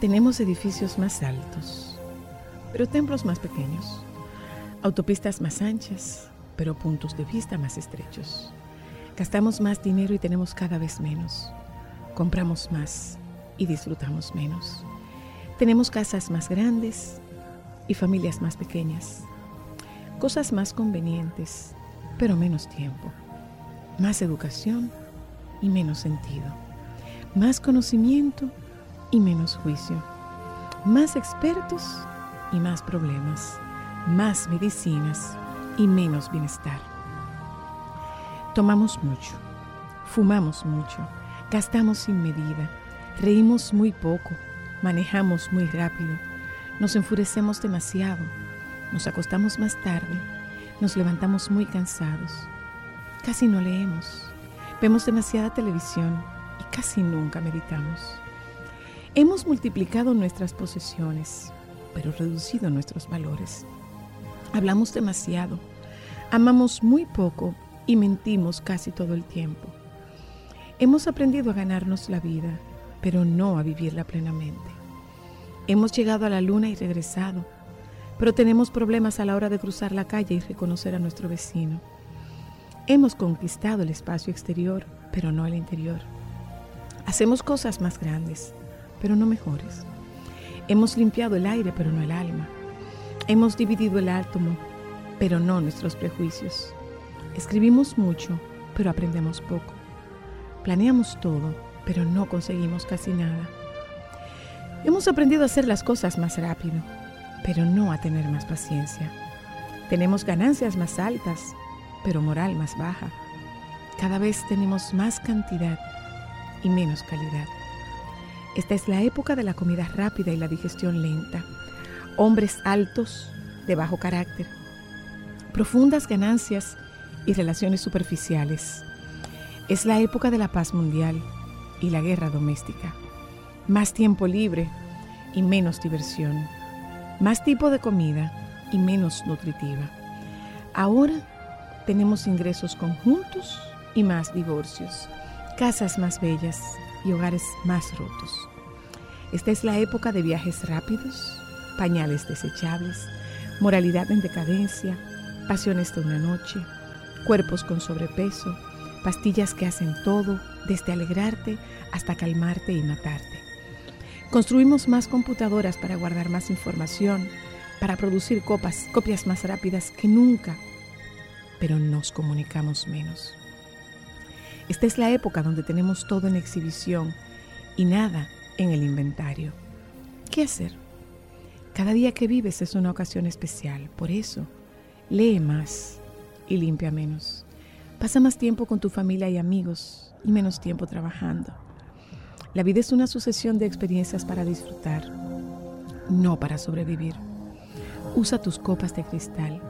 Tenemos edificios más altos, pero templos más pequeños, autopistas más anchas, pero puntos de vista más estrechos. Gastamos más dinero y tenemos cada vez menos. Compramos más y disfrutamos menos. Tenemos casas más grandes y familias más pequeñas. Cosas más convenientes, pero menos tiempo. Más educación y menos sentido. Más conocimiento y menos juicio, más expertos y más problemas, más medicinas y menos bienestar. Tomamos mucho, fumamos mucho, gastamos sin medida, reímos muy poco, manejamos muy rápido, nos enfurecemos demasiado, nos acostamos más tarde, nos levantamos muy cansados, casi no leemos, vemos demasiada televisión y casi nunca meditamos. Hemos multiplicado nuestras posesiones, pero reducido nuestros valores. Hablamos demasiado, amamos muy poco y mentimos casi todo el tiempo. Hemos aprendido a ganarnos la vida, pero no a vivirla plenamente. Hemos llegado a la luna y regresado, pero tenemos problemas a la hora de cruzar la calle y reconocer a nuestro vecino. Hemos conquistado el espacio exterior, pero no el interior. Hacemos cosas más grandes, pero no mejores. Hemos limpiado el aire, pero no el alma. Hemos dividido el átomo, pero no nuestros prejuicios. Escribimos mucho, pero aprendemos poco. Planeamos todo, pero no conseguimos casi nada. Hemos aprendido a hacer las cosas más rápido, pero no a tener más paciencia. Tenemos ganancias más altas, pero moral más baja. Cada vez tenemos más cantidad y menos calidad. Esta es la época de la comida rápida y la digestión lenta. Hombres altos, de bajo carácter. Profundas ganancias y relaciones superficiales. Es la época de la paz mundial y la guerra doméstica. Más tiempo libre y menos diversión. Más tipo de comida y menos nutritiva. Ahora tenemos ingresos conjuntos y más divorcios. Casas más bellas y hogares más rotos. Esta es la época de viajes rápidos, pañales desechables, moralidad en decadencia, pasiones de una noche, cuerpos con sobrepeso, pastillas que hacen todo, desde alegrarte hasta calmarte y matarte. Construimos más computadoras para guardar más información, para producir copias más rápidas que nunca, pero nos comunicamos menos. Esta es la época donde tenemos todo en exhibición y nada en el inventario. ¿Qué hacer? Cada día que vives es una ocasión especial, por eso lee más y limpia menos. Pasa más tiempo con tu familia y amigos y menos tiempo trabajando. La vida es una sucesión de experiencias para disfrutar, no para sobrevivir. Usa tus copas de cristal.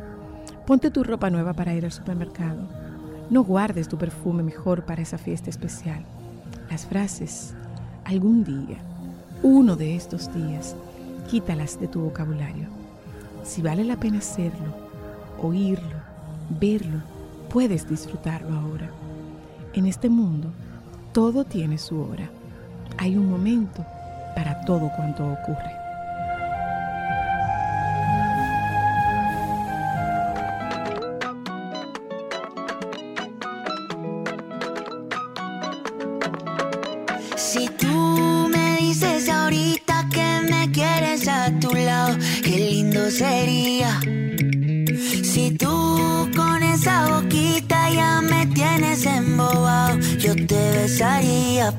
Ponte tu ropa nueva para ir al supermercado no guardes tu perfume mejor para esa fiesta especial. Las frases, algún día, uno de estos días, quítalas de tu vocabulario. Si vale la pena hacerlo, oírlo, verlo, puedes disfrutarlo ahora. En este mundo, todo tiene su hora. Hay un momento para todo cuanto ocurre.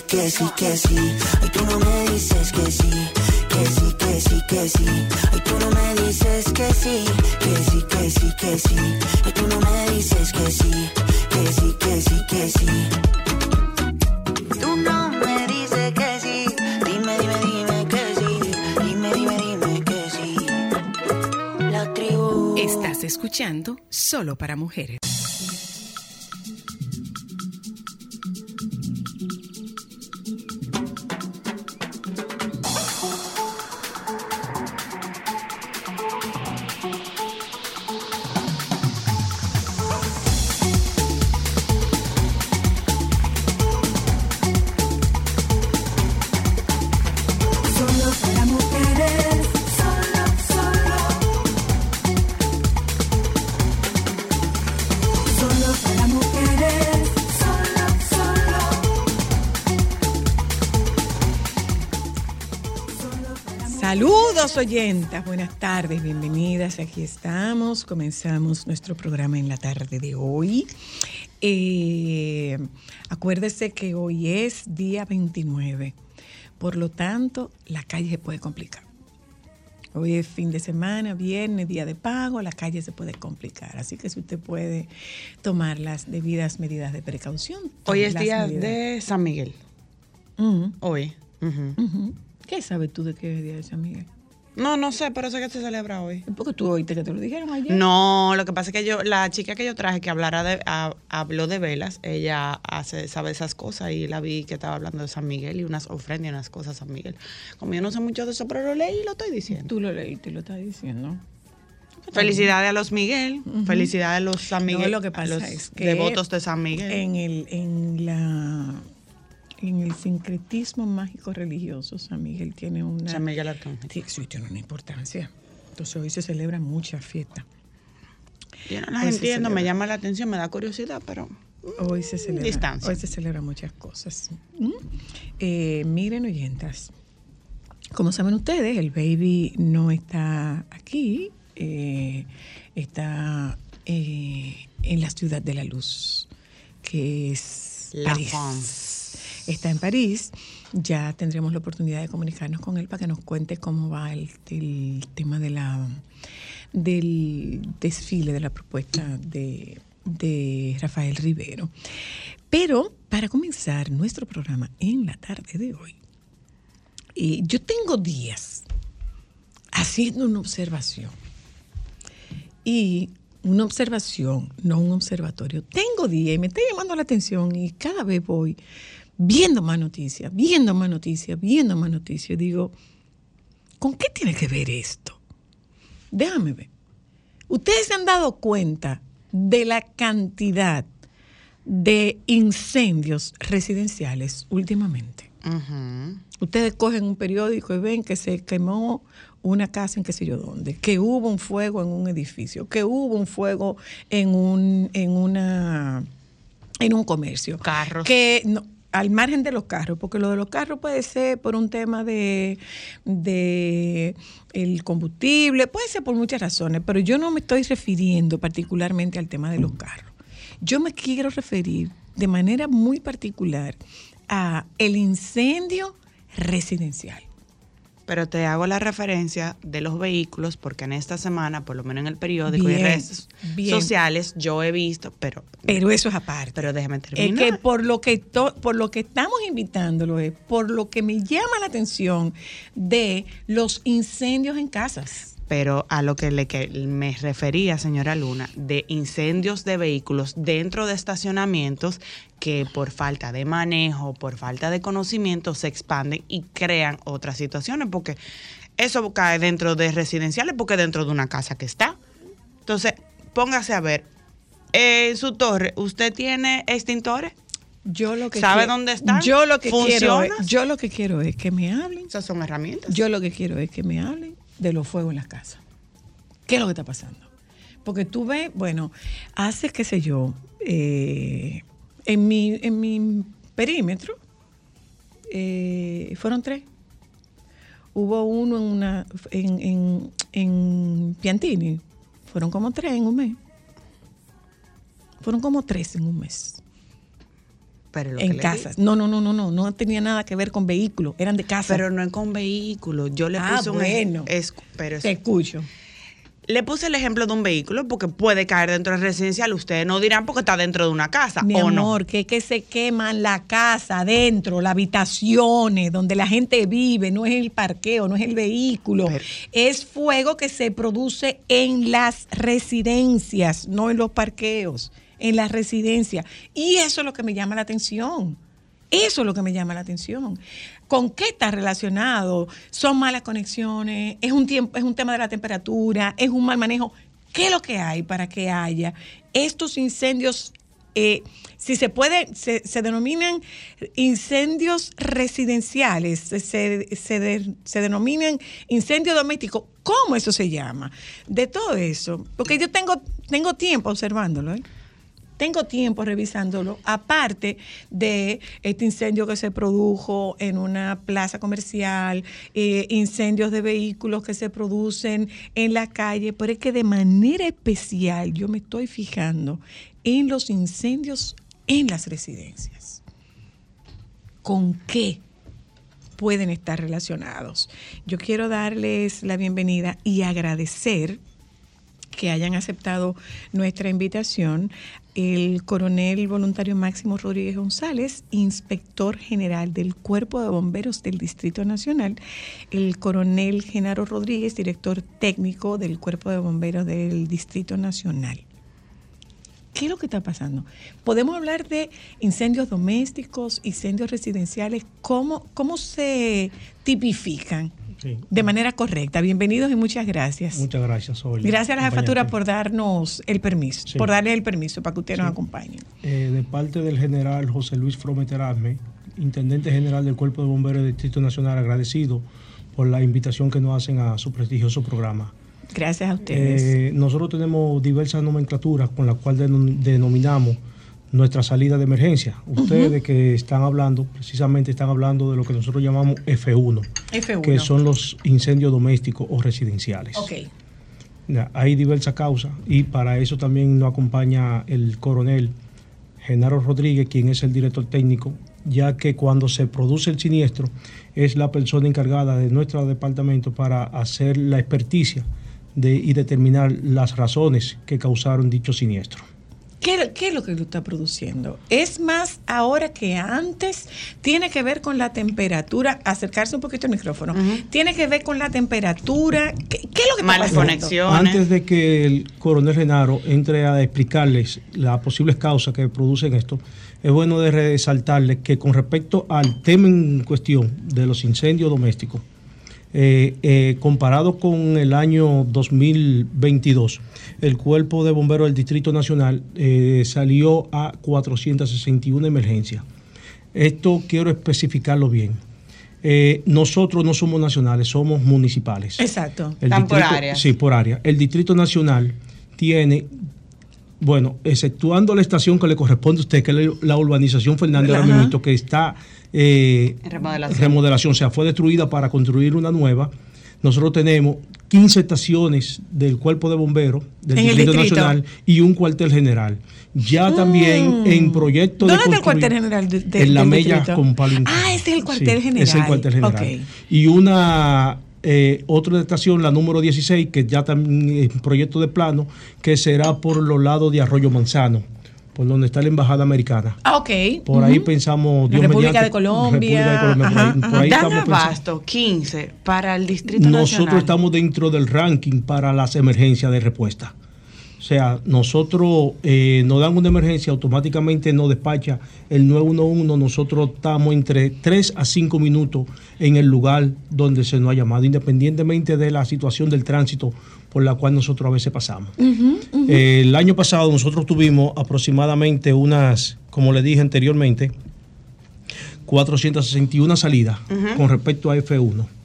Sí, que sí, que sí. Ay, tú no me dices que sí, que sí, que sí, que sí. Ay, tú no me dices que sí, que sí, que sí, que sí. Ay, tú no me dices que sí, que sí, que sí, que sí. Tú no me dices que sí. Dime, dime, dime que sí. Dime, dime, dime que sí. La tribu. Estás escuchando Solo para Mujeres. Oyentas, buenas tardes, bienvenidas. Aquí estamos, comenzamos nuestro programa en la tarde de hoy. Eh, acuérdese que hoy es día 29, por lo tanto la calle se puede complicar. Hoy es fin de semana, viernes, día de pago, la calle se puede complicar. Así que si usted puede tomar las debidas medidas de precaución. Hoy es las día medidas. de San Miguel. Hoy. ¿Qué sabes tú de qué es día de San Miguel? No, no sé, pero sé que se celebra hoy. Porque tú oíste que te lo dijeron ayer. No, lo que pasa es que yo, la chica que yo traje que hablara de, a- habló de velas, ella hace, sabe esas cosas y la vi que estaba hablando de San Miguel y unas ofrendas y unas cosas a San Miguel. Como yo no sé mucho de eso, pero lo leí y lo estoy diciendo. Tú lo leíste y lo estás diciendo. Felicidades a los Miguel, felicidades a los San No, Miguel, lo que pasa a los es que devotos de San Miguel. En el, en la en el sincretismo mágico religioso, San Miguel tiene una San Miguel Arcángel. Sí, sí, tiene una importancia. Entonces hoy se celebra mucha fiesta. Yo no las Hoy entiendo, me llama la atención, me da curiosidad, pero Hoy se celebra, Distancia. hoy se celebra muchas cosas. ¿Mm? Eh, miren, oyentas, como saben ustedes, el baby no está aquí, eh, está eh, en la ciudad de la luz, que es La París. France. Está en París. Ya tendremos la oportunidad de comunicarnos con él para que nos cuente cómo va el, tema de la del desfile de la propuesta de de Rafael Rivero. Pero para comenzar nuestro programa en la tarde de hoy, eh, yo tengo días haciendo una observación. Y una observación, no un observatorio. Tengo días y me está llamando la atención y cada vez voy viendo más noticias, viendo más noticias, viendo más noticias. Digo, ¿con qué tiene que ver esto? Déjame ver. Ustedes se han dado cuenta de la cantidad de incendios residenciales últimamente. Ustedes cogen un periódico y ven que se quemó una casa en qué sé yo dónde, que hubo un fuego en un edificio, que hubo un fuego en un, en una en un comercio. Carros. Que no, al margen de los carros, porque lo de los carros puede ser por un tema de, de el combustible, puede ser por muchas razones, pero yo no me estoy refiriendo particularmente al tema de los carros. Yo me quiero referir de manera muy particular a el incendio residencial. Pero te hago la referencia de los vehículos porque en esta semana, por lo menos en el periódico y Bien, redes bien. sociales, yo he visto, pero, Pero eso es aparte. pero déjame Es terminar. que por lo que to- por lo que estamos invitándolo es por lo que me llama la atención de los incendios en casas. Pero a lo que, le, que me refería, señora Luna, de incendios de vehículos dentro de estacionamientos que por falta de manejo, por falta de conocimiento, se expanden y crean otras situaciones, porque eso cae dentro de residenciales, porque dentro de una casa que está. Entonces, póngase a ver, en su torre, ¿usted tiene extintores? Yo lo que ¿Sabe quiero- dónde están? Yo lo que quiero es, ¿Funciona? yo lo que quiero es que me hablen. Esas son herramientas. Yo lo que quiero es que me hablen de los fuegos en las casas. ¿Qué es lo que está pasando? Porque tú ves, bueno, hace, qué sé yo, eh, en, mi, en mi perímetro, eh, fueron tres. Hubo uno en, una, en, en Piantini, fueron como tres en un mes. Fueron como tres en un mes. Pero lo que En casas. No, no, no, no, no. No tenía nada que ver con vehículos. Eran de casa. Pero no es con vehículos. Yo le Ah, puse un bueno. es- pero es- Te escucho. Le puse el ejemplo de un vehículo porque puede caer dentro del residencial. Ustedes no dirán porque está dentro de una casa Mi o amor, no. que, que se queman la casa adentro, las habitaciones donde la gente vive, no es el parqueo, no es el vehículo. Pero- es fuego que se produce en las residencias, no en los parqueos, en las residencias. Y eso es lo que me llama la atención. Eso es lo que me llama la atención. ¿Con qué está relacionado? ¿Son malas conexiones? ¿Es un, tiempo, ¿Es un tema de la temperatura? ¿Es un mal manejo? ¿Qué es lo que hay para que haya estos incendios? eh, si se puede, se, denominan incendios residenciales, se, se, se de- se denominan incendios domésticos. ¿Cómo eso se llama? De todo eso. Porque yo tengo, tengo tiempo observándolo. ¿eh? Tengo tiempo revisándolo, aparte de este incendio que se produjo en una plaza comercial, eh, incendios de vehículos que se producen en la calle, pero es que de manera especial yo me estoy fijando en los incendios en las residencias. ¿Con qué? pueden estar relacionados. Yo quiero darles la bienvenida y agradecer que hayan aceptado nuestra invitación el coronel voluntario Máximo Rodríguez González, inspector general del Cuerpo de Bomberos del Distrito Nacional, el coronel Genaro Rodríguez, director técnico del Cuerpo de Bomberos del Distrito Nacional. ¿Qué es lo que está pasando? Podemos hablar de incendios domésticos, incendios residenciales, ¿cómo, cómo se tipifican Sí. de manera correcta? Bienvenidos y muchas gracias. Muchas gracias, Olga. Gracias a la jefatura por darnos el permiso, Sí. por darle el permiso para que usted nos acompañe. Eh, de parte del general José Luis Frometerasme, intendente general del Cuerpo de Bomberos del Distrito Nacional, agradecido por la invitación que nos hacen a su prestigioso programa. Gracias a ustedes. Eh, nosotros tenemos diversas nomenclaturas con las cuales denom- denominamos nuestra salida de emergencia. Ustedes que están hablando, precisamente están hablando de lo que nosotros llamamos F1, F1. que son los incendios domésticos o residenciales. Ok. Ya, Hay diversas causas y para eso también nos acompaña el coronel Genaro Rodríguez, quien es el director técnico, ya que cuando se produce el siniestro es la persona encargada de nuestro departamento para hacer la experticia de, y determinar las razones que causaron dicho siniestro. ¿Qué, qué es lo que lo está produciendo? ¿Es más ahora que antes? ¿Tiene que ver con la temperatura? Acercarse un poquito al micrófono. ¿Tiene que ver con la temperatura? ¿Qué, qué es lo que está Malas conexiones. Antes de que el coronel Genaro entre a explicarles las posibles causas que producen esto, es bueno de resaltarles que con respecto al tema en cuestión de los incendios domésticos, eh, eh, comparado con el año 2022, el Cuerpo de Bomberos del Distrito Nacional eh, salió a 461 emergencias. Esto quiero especificarlo bien. Nosotros no somos nacionales, somos municipales. Exacto. El Están por áreas. Sí, por área. El Distrito Nacional tiene, bueno, exceptuando la estación que le corresponde a usted, que es la- urbanización Fernández Ajá. Ramírez, que está eh, remodelación. remodelación, o sea, fue destruida para construir una nueva. Nosotros tenemos 15 estaciones del Cuerpo de Bomberos del Distrito, distrito. Nacional y un cuartel general. Ya también en proyecto de Mm. ¿Dónde está el cuartel general de- de- en la Mella distrito? con Palo Inclán. Ah, ese es el cuartel Sí, general. Es el cuartel general. Ok. Y una eh, otra estación, la número 16, que ya también es proyecto de plano, que será por los lados de Arroyo Manzano, por donde está la embajada americana. Ah, ok. Por ahí pensamos Dios República mediante, de Colombia, República de Colombia, por ahí- ajá, por ajá. ahí Dan estamos pensando. abasto 15 para el Distrito Nosotros Nacional. estamos dentro del ranking para las emergencias de respuesta. O sea, nosotros eh, nos dan una emergencia, automáticamente nos despacha el 911, nosotros estamos entre 3 a 5 minutos en el lugar donde se nos ha llamado, independientemente de la situación del tránsito por la cual nosotros a veces pasamos. Eh, el año pasado nosotros tuvimos aproximadamente unas, como le dije anteriormente, 461 salidas con respecto a F1.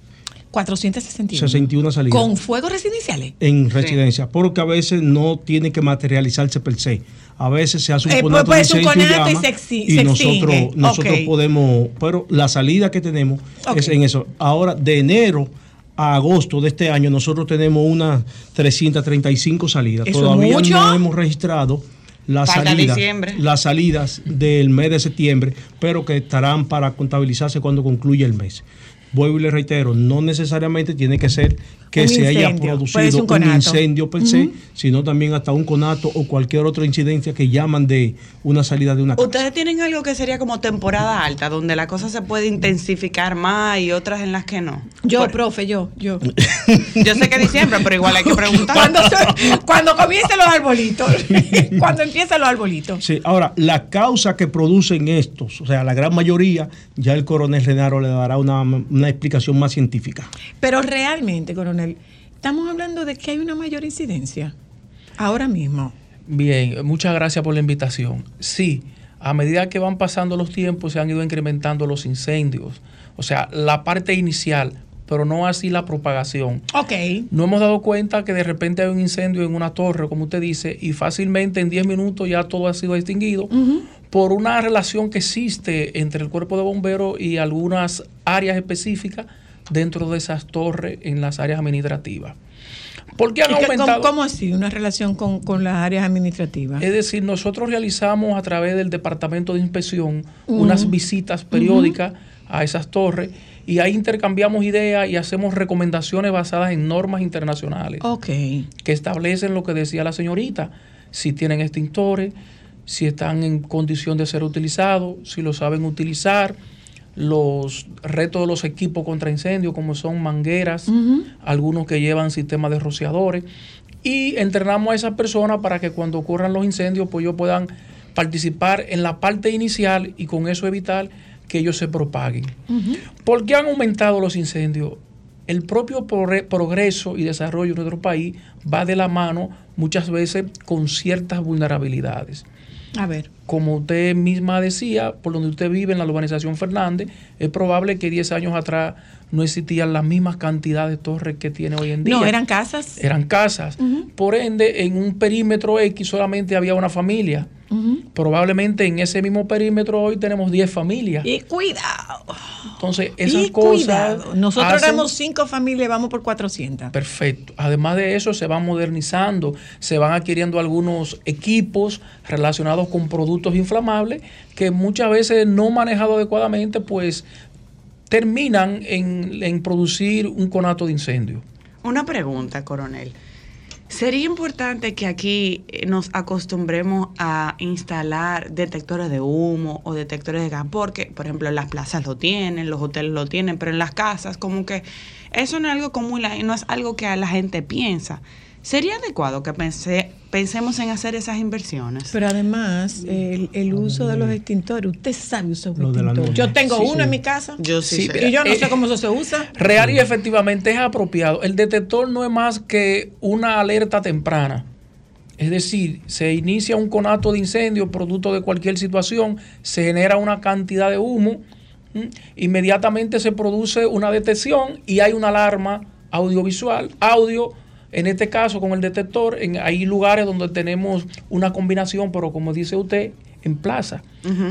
461. 61 salidas. Con fuegos residenciales. en residencia, porque a veces no tiene que materializarse per se. A veces se hace un Eh, conato un incendio conato y se y se nosotros, nosotros podemos, pero la salida que tenemos es en eso. Ahora, de enero a agosto de este año, nosotros tenemos unas 335 salidas. ¿Eso es Todavía mucho? no hemos registrado las salidas, las salidas del mes de septiembre, pero que estarán para contabilizarse cuando concluya el mes. Vuelvo y le reitero, no necesariamente tiene que ser que Un se haya incendio, producido un incendio per se, sino también hasta un conato o cualquier otra incidencia que llaman de una salida de una casa. Ustedes tienen algo que sería como temporada alta, donde la cosa se puede intensificar más y otras en las que no. Yo, Por- profe, yo, yo. yo sé que diciembre, pero igual hay que preguntar. cuando, comiencen los arbolitos. cuando empiezan los arbolitos. Sí, ahora, la causa que producen estos, o sea, la gran mayoría, ya el coronel Renaro le dará una, una explicación más científica. Pero realmente, coronel, estamos hablando de que hay una mayor incidencia. Ahora mismo. Bien, muchas gracias por la invitación. Sí, a medida que van pasando los tiempos se han ido incrementando los incendios. O sea, la parte inicial, pero no así la propagación. Ok. No hemos dado cuenta que de repente hay un incendio en una torre, como usted dice, y fácilmente en 10 minutos ya todo ha sido extinguido por una relación que existe entre el cuerpo de bomberos y algunas áreas específicas dentro de esas torres en las áreas administrativas. ¿Por qué han ¿Y qué- aumentado? ¿Cómo, cómo así? Una relación con, con las áreas administrativas. Es decir, nosotros realizamos a través del Departamento de Inspección unas visitas periódicas a esas torres y ahí intercambiamos ideas y hacemos recomendaciones basadas en normas internacionales ok. que establecen lo que decía la señorita, si tienen extintores, si están en condición de ser utilizados, si lo saben utilizar, los retos de los equipos contra incendios, como son mangueras, algunos que llevan sistemas de rociadores, y entrenamos a esas personas para que cuando ocurran los incendios, pues ellos puedan participar en la parte inicial y con eso evitar que ellos se propaguen. ¿Por qué han aumentado los incendios? El propio progre- progreso y desarrollo de nuestro país va de la mano muchas veces con ciertas vulnerabilidades. A ver. Como usted misma decía, por donde usted vive en la urbanización Fernández, es probable que 10 años atrás no existían las mismas cantidades de torres que tiene hoy en día. No, eran casas. Eran casas. Por ende, en un perímetro X solamente había una familia. Probablemente en ese mismo perímetro hoy tenemos 10 familias. Y cuidado. Entonces, esas y cosas. cuidado. Nosotros hacen- éramos cinco familias, vamos por 400. Perfecto. Además de eso, se van modernizando, se van adquiriendo algunos equipos relacionados con productos inflamables que muchas veces no manejados adecuadamente, pues terminan en, en producir un conato de incendio. Una pregunta, coronel. Sería importante que aquí eh, nos acostumbremos a instalar detectores de humo o detectores de gas, porque, por ejemplo, las plazas lo tienen, los hoteles lo tienen, pero en las casas, como que eso no es algo común y no es algo que la gente piensa. ¿Sería adecuado que pense- pensemos en hacer esas inversiones? Pero además, el, el uso de los extintores, usted sabe usar un extintor. Yo tengo Sí, uno sí. en mi casa. Yo sí, Sí, sé. Y yo no Eh, sé cómo eso se usa. Real y efectivamente es apropiado. El detector no es más que una alerta temprana. Es decir, se inicia un conato de incendio producto de cualquier situación, se genera una cantidad de humo, inmediatamente se produce una detección y hay una alarma audiovisual, audio, en este caso con el detector, en, hay lugares donde tenemos una combinación, pero como dice usted, en plaza.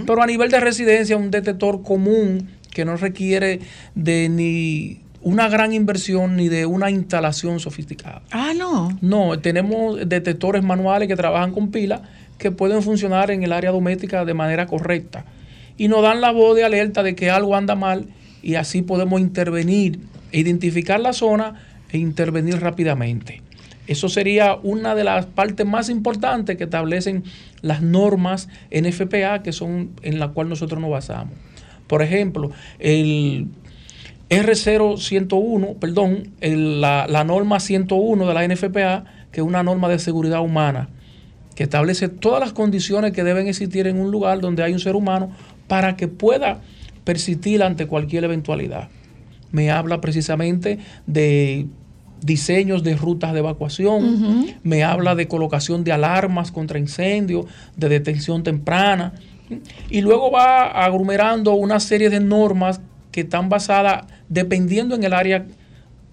Pero a nivel de residencia, un detector común que no requiere de ni una gran inversión ni de una instalación sofisticada. Ah, no. No, tenemos detectores manuales que trabajan con pila que pueden funcionar en el área doméstica de manera correcta y nos dan la voz de alerta de que algo anda mal y así podemos intervenir, e identificar la zona intervenir rápidamente. Eso sería una de las partes más importantes que establecen las normas NFPA, que son en la cual nosotros nos basamos. Por ejemplo, el R0101, perdón, el- la, la norma 101 de la NFPA, que es una norma de seguridad humana, que establece todas las condiciones que deben existir en un lugar donde hay un ser humano para que pueda persistir ante cualquier eventualidad. Me habla precisamente de diseños de rutas de evacuación, me habla de colocación de alarmas contra incendios, de detención temprana, y luego va aglomerando una serie de normas que están basadas dependiendo en el área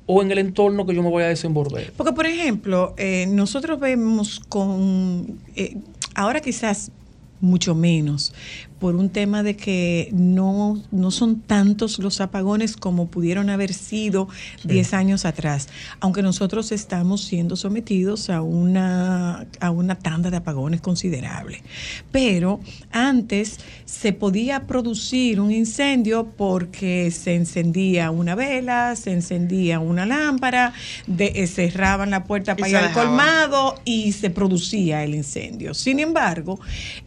o en el entorno que yo me voy a desenvolver. Porque, por ejemplo, eh, nosotros vemos con, eh, ahora quizás mucho menos, por un tema de que no, no son tantos los apagones como pudieron haber sido 10 años atrás, aunque nosotros estamos siendo sometidos a una, a una tanda de apagones considerable. Pero antes se podía producir un incendio porque se encendía una vela, se encendía una lámpara, de, eh, cerraban la puerta para ir al colmado y se producía el incendio. Sin embargo,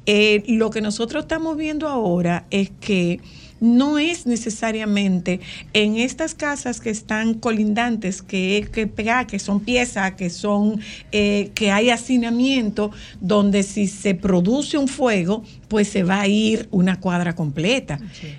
eh, lo que nosotros estamos viendo ahora es que no es necesariamente en estas casas que están colindantes, que, que, pega- que son piezas, que son eh, que hay hacinamiento, donde si se produce un fuego, pues se va a ir una cuadra completa.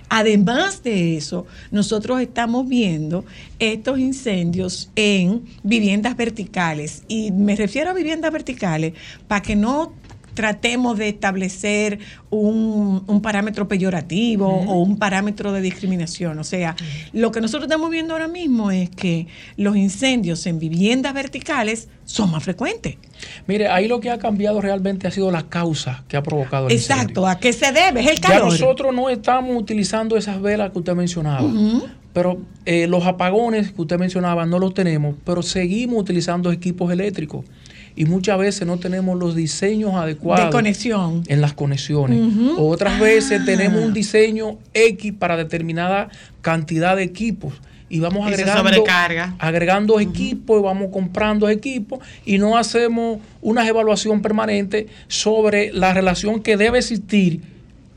Además de eso, nosotros estamos viendo estos incendios en viviendas verticales. Y me refiero a viviendas verticales para que no tratemos de establecer un, un parámetro peyorativo o un parámetro de discriminación. O sea, lo que nosotros estamos viendo ahora mismo es que los incendios en viviendas verticales son más frecuentes. Mire, ahí lo que ha cambiado realmente ha sido la causa que ha provocado el Exacto, incendio. ¿a qué se debe? Es el Ya calor. nosotros no estamos utilizando esas velas que usted mencionaba, pero eh, los apagones que usted mencionaba no los tenemos, pero seguimos utilizando equipos eléctricos y muchas veces no tenemos los diseños adecuados de conexión. en las conexiones. Otras Ah. veces tenemos un diseño X para determinada cantidad de equipos y vamos agregando, agregando equipos y vamos comprando equipos y no hacemos una evaluación permanente sobre la relación que debe existir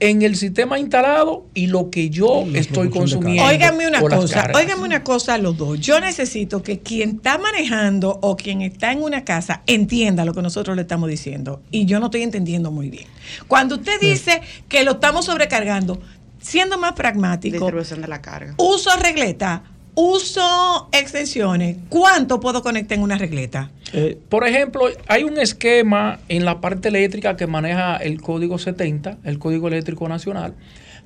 en el sistema instalado y lo que yo estoy consumiendo. Óigame una cosa, óigame una cosa a los dos. Yo necesito que quien está manejando o quien está en una casa entienda lo que nosotros le estamos diciendo. Y yo no estoy entendiendo muy bien. Cuando usted dice que lo estamos sobrecargando, siendo más pragmático, Distribución de la carga. uso regleta, uso extensiones, ¿cuánto puedo conectar en una regleta? Eh, Por ejemplo, hay un esquema en la parte eléctrica que maneja el Código 70, el Código Eléctrico Nacional,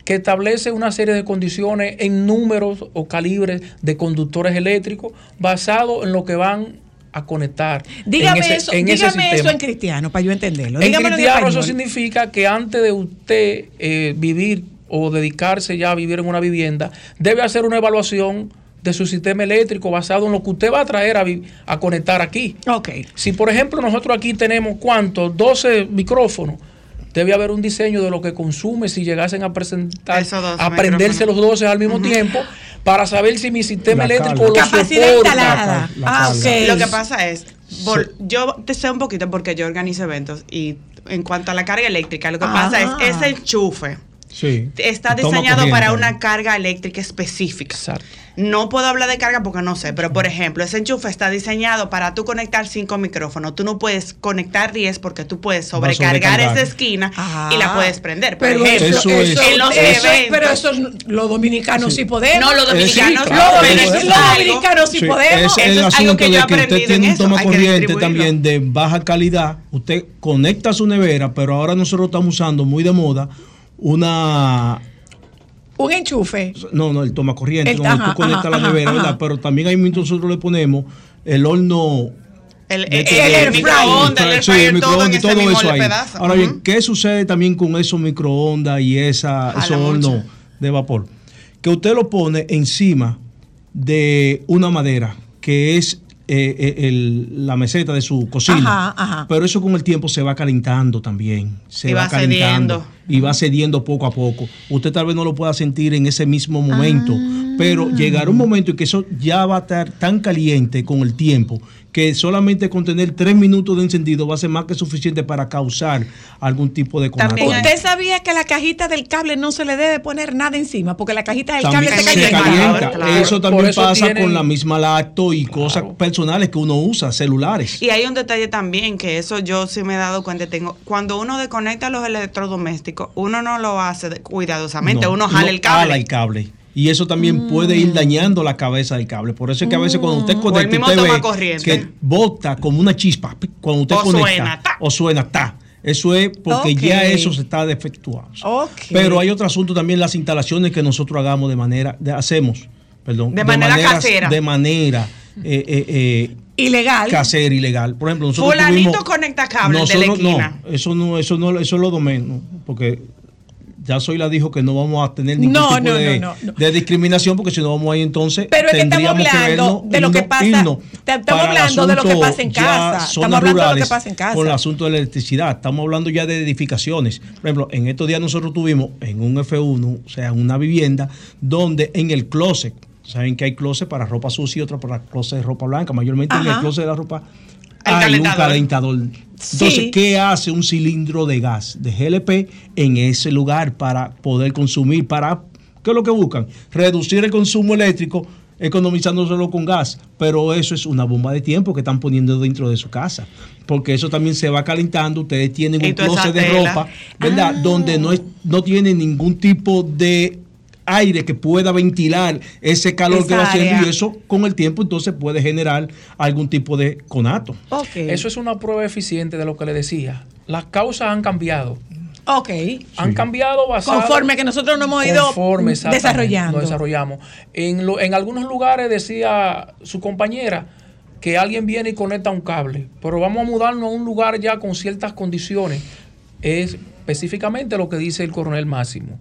que establece una serie de condiciones en números o calibres de conductores eléctricos basado en lo que van a conectar. Dígame, en ese, eso, en ese dígame eso en cristiano para yo entenderlo. En Dígamelo cristiano eso significa que antes de usted eh, vivir o dedicarse ya a vivir en una vivienda, debe hacer una evaluación de su sistema eléctrico basado en lo que usted va a traer a, a conectar aquí. Ok. Si por ejemplo nosotros aquí tenemos cuántos, 12 micrófonos, debe haber un diseño de lo que consume si llegasen a presentar, Esos 12 a prenderse los micrófonos. 12 al mismo tiempo, para saber si mi sistema La eléctrico lo Capacidad instalada. La Ah, carga. ok. Lo que pasa es, Vol- Yo te sé un poquito porque yo organizo eventos y en cuanto a la carga eléctrica, lo que Ah. pasa es ese enchufe Sí. está diseñado para una carga eléctrica específica. Exacto. No puedo hablar de carga porque no sé, pero por ejemplo, ese enchufe está diseñado para tú conectar cinco micrófonos. Tú no puedes conectar 10 porque tú puedes sobrecargar sobrecargar. esa esquina y la puedes prender. Por Pero ejemplo, eso, Eso eso, es- en los eso- eventos. pero eso los dominicanos sí, podemos. no, los dominicanos Sí, no, claro, pero eso eso es es los dominicanos sí, Sí, podemos. Es Eso el es algo asunto que yo he de que usted aprendido tiene en un eso, toma corriente también de baja calidad. Usted conecta su nevera, pero ahora nosotros estamos usando muy de moda una Un enchufe. no, no, el toma corriente, El- donde ajá, tú conectas ajá, la nevera, ajá. ¿verdad? Pero también ahí mismo nosotros le ponemos el horno El, microondas, el Sí, todo microondas todo eso ahí. pedazo. Ahora bien. ¿qué sucede también con esos microondas y esa, Jala esos hornos de vapor? Que usted lo pone encima de una madera que es eh, eh, el- la meseta de su cocina. Ajá, ajá. Pero eso con el tiempo se va calentando también. Se Y va, va calentando. cediendo. Y va cediendo poco a poco. Usted tal vez no lo pueda sentir en ese mismo momento. Pero llegará un momento en que eso ya va a estar tan caliente con el tiempo que solamente con tener tres minutos de encendido va a ser más que suficiente para causar algún tipo de conato. También hay- ¿Usted sabía que la cajita del cable no se le debe poner nada encima? Porque la cajita del También cable se se calienta. Claro. Eso también eso pasa tienen- con la misma lacto y cosas personales que uno usa, celulares. Y hay un detalle también que eso yo sí me he dado cuenta. Tengo cuando uno desconecta los electrodomésticos, uno no lo hace cuidadosamente, No, uno jala el cable. jala el cable. Y eso también puede ir dañando la cabeza del cable. Por eso es que a veces cuando usted el conecta, usted ve corriente. que bota como una chispa cuando usted O conecta. suena, ta. O suena, ta. Eso es porque ya eso se está defectuando. Pero hay otro asunto también, las instalaciones que nosotros hagamos de manera, de- hacemos, perdón. De manera maneras- casera. De manera eh, eh, eh, Ilegal. casera, ilegal. Por ejemplo, nosotros Fulanito tuvimos- conecta cables de la esquina. No, eso no, eso no, eso es lo menos, porque ya soy la dijo que no vamos a tener ningún No, tipo no, de, no, no, no. de discriminación, porque si no vamos ahí entonces Pero es que estamos hablando vernos, de lo que pasa- estamos hablando de lo que pasa en casa, estamos hablando de lo que pasa en casa. Con el asunto de la electricidad, estamos hablando ya de edificaciones. Por ejemplo, en estos días nosotros tuvimos en un F1, o sea, una vivienda, donde en el closet, saben que hay closet para ropa sucia y otro para closet de ropa blanca, mayormente en el closet de la ropa hay calentador. un calentador. Entonces, Sí. ¿qué hace un cilindro de gas de GLP en ese lugar para poder consumir? Para, ¿Qué es lo que buscan? Reducir el consumo eléctrico economizándoselo con gas, pero eso es una bomba de tiempo que están poniendo dentro de su casa, porque eso también se va calentando, ustedes tienen un closet de ropa, ¿verdad? Donde no, es, no tiene ningún tipo de aire que pueda ventilar ese calor Esa que va haciendo área. y eso con el tiempo entonces puede generar algún tipo de conato. Ok. Eso es una prueba eficiente de lo que le decía. Las causas han cambiado. Ok. Han cambiado basado Conforme que nosotros nos hemos ido Conforme, desarrollando. nos desarrollamos. En, lo- en algunos lugares decía su compañera que alguien viene y conecta un cable, pero vamos a mudarnos a un lugar ya con ciertas condiciones. Es específicamente lo que dice el coronel Máximo.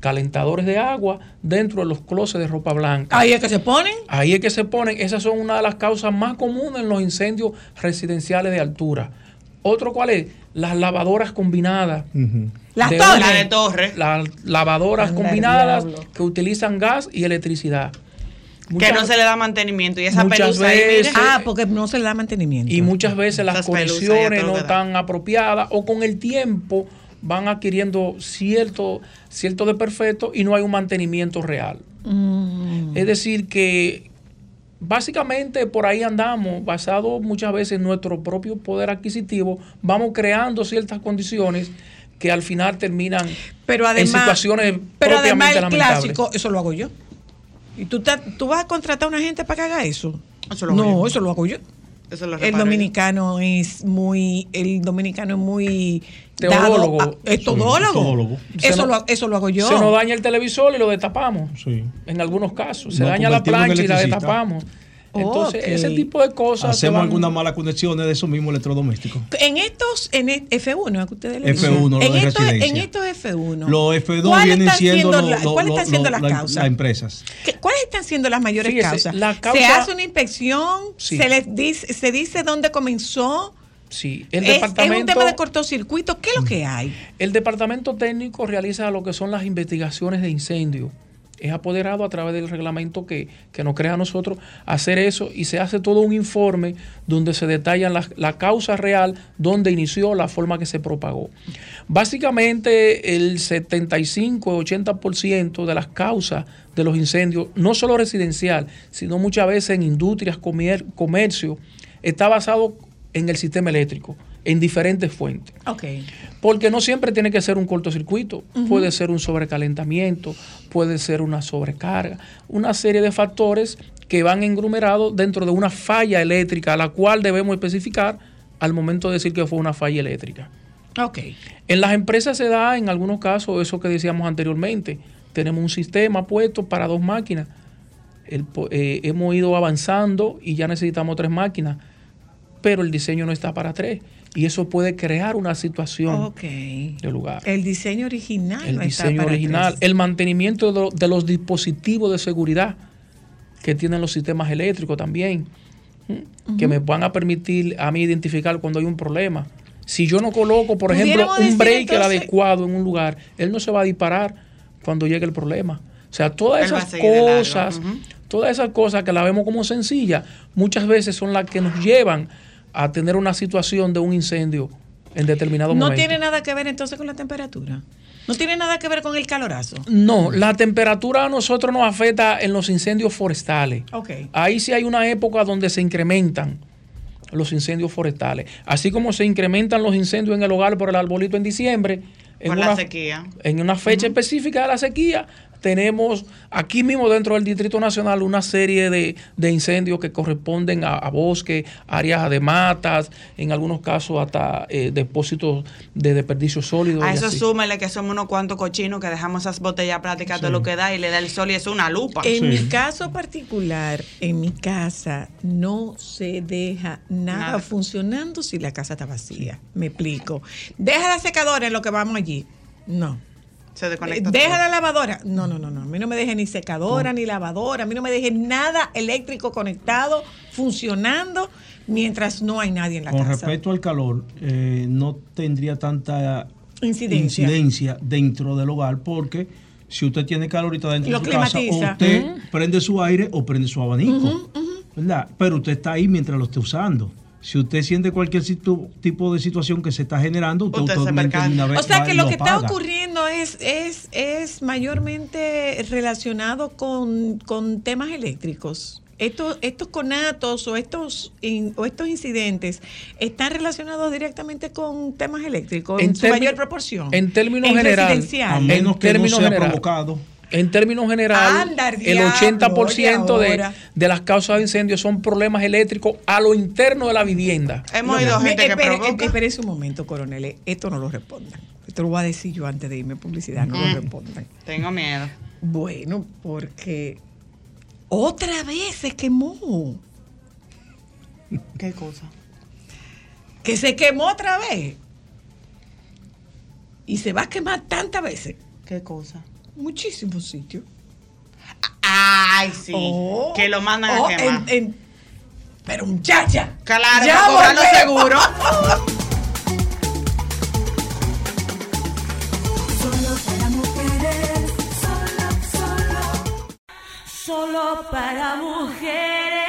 Calentadores de agua dentro de los closets de ropa blanca. Ahí es que se ponen. Ahí es que se ponen, esas son una de las causas más comunes en los incendios residenciales de altura. Otro cuál es? Las lavadoras combinadas. Las De torres. La de. Las lavadoras combinadas diablo. que utilizan gas y electricidad. que no se le da mantenimiento. Y esa muchas pelusa ahí, mire. veces- Ah, porque no se le da mantenimiento. Y muchas veces las Esas todo no están apropiadas o con el tiempo van adquiriendo cierto, cierto de perfecto y no hay un mantenimiento real. Mm. Es decir, que básicamente por ahí andamos, basado muchas veces en nuestro propio poder adquisitivo, vamos creando ciertas condiciones que al final terminan Pero además, en situaciones pero además propiamente el lamentables. clásico, eso lo hago yo. ¿Y tú, te- tú vas a contratar a una gente para que haga eso? Eso lo hago no, yo. eso lo hago yo. Eso lo El yo. dominicano es muy, el dominicano es muy Teodólogo. dado es todólogo. Eso, nos- lo, eso lo hago yo. Se nos daña el televisor y lo destapamos. Sí. En algunos casos. Se Nos daña la plancha y la destapamos. Entonces, ese tipo de cosas. Hacemos van- algunas malas conexiones de esos mismos electrodomésticos. En estos, en el F1, ¿a que ustedes le dicen? F1, lo en de estos, en estos F1. Los F2 ¿cuáles vienen están siendo, siendo lo- la- lo- ¿Cuáles lo- están siendo lo- las la- causas? las empresas. ¿Qué- ¿Cuáles están siendo las mayores Fíjese, causas? la Se hace una inspección, Sí. se les dice, se dice dónde comenzó. Sí, el es, es departamento. un tema de cortocircuito. ¿Qué es lo que hay? El departamento técnico realiza lo que son las investigaciones de incendio es apoderado a través del reglamento que, que nos crea a nosotros hacer eso y se hace todo un informe donde se detallan la, la causa real, donde inició, la forma que se propagó. Básicamente el 75-80% de las causas de los incendios, no solo residencial, sino muchas veces en industrias, comer- comercio, está basado en el sistema eléctrico, en diferentes fuentes. Porque no siempre tiene que ser un cortocircuito, puede ser un sobrecalentamiento, puede ser una sobrecarga, una serie de factores que van englomerados dentro de una falla eléctrica, la cual debemos especificar al momento de decir que fue una falla eléctrica. Ok. En las empresas se da, en algunos casos, eso que decíamos anteriormente, tenemos un sistema puesto para dos máquinas. El eh, hemos ido avanzando y ya necesitamos tres máquinas, pero el diseño no está para tres. Y eso puede crear una situación de lugar. El diseño original. El no está diseño para original, tres. el mantenimiento de, lo- de los dispositivos de seguridad que tienen los sistemas eléctricos también, que me van a permitir a mí identificar cuando hay un problema. Si yo no coloco, por ejemplo, un breaker entonces- adecuado en un lugar, él no se va a disparar cuando llegue el problema. O sea, todas Él esas cosas, todas esas cosas que la vemos como sencillas, muchas veces son las que nos llevan a tener una situación de un incendio en determinado No momento. tiene nada que ver entonces con la temperatura. No tiene nada que ver con el calorazo. No, la temperatura a nosotros nos afecta en los incendios forestales. Ok. Ahí sí hay una época donde se incrementan los incendios forestales. Así como se incrementan los incendios en el hogar por el arbolito en diciembre. En Por la una, sequía. En una fecha específica de la sequía, tenemos aquí mismo dentro del Distrito Nacional una serie de, de incendios que corresponden a, a bosques, áreas de matas, en algunos casos hasta eh, depósitos de desperdicios sólidos. A eso así. súmele que somos unos cuantos cochinos que dejamos esas botellas plásticas todo lo que da y le da el sol y es una lupa. En Sí. mi caso particular, en mi casa no se deja nada, Nada. funcionando si la casa está vacía. Me explico. Deja la secadora en lo que vamos allí. No. Se Eh, desconecta. Deja todo. la lavadora. No, no, no, no. A mí no me deje ni secadora ni lavadora. A mí no me deje nada eléctrico conectado, funcionando, mientras no hay nadie en la Con casa. respecto al calor, eh, no tendría tanta Incidencia. incidencia dentro del hogar porque si usted tiene calorita dentro Lo de su casa, o usted prende su aire o prende su abanico, ¿verdad? Pero usted está ahí mientras lo esté usando. Si usted siente cualquier situ- tipo de situación que se está generando, usted, Usted se automáticamente de una vez O sea que lo que está ocurriendo es, es, es mayormente relacionado con, con temas eléctricos. Estos, estos conatos o estos, in- o estos incidentes están relacionados directamente con temas eléctricos en, su mayor proporción. En términos En general, residencial. A menos en que no términos sea general. provocado. En términos general, Anda, el el diablo, 80% oye, de, de las causas de incendios son problemas eléctricos a lo interno de la vivienda. Hemos oído gente que espere, provoca. Espérese un momento, coronel. Esto no lo respondan. Esto lo voy a decir yo antes de irme a publicidad. No lo Mm. respondan. Tengo miedo. Bueno, porque otra vez se quemó. ¿Qué cosa? Que se quemó otra vez. Y se va a quemar tantas veces. ¿Qué cosa? Muchísimos sitios. Ay, sí. Oh, que lo mandan oh, a quemar. en- en- pero muchacha. Claro, ya para seguros. Solo para mujeres, solo, solo. Solo para mujeres.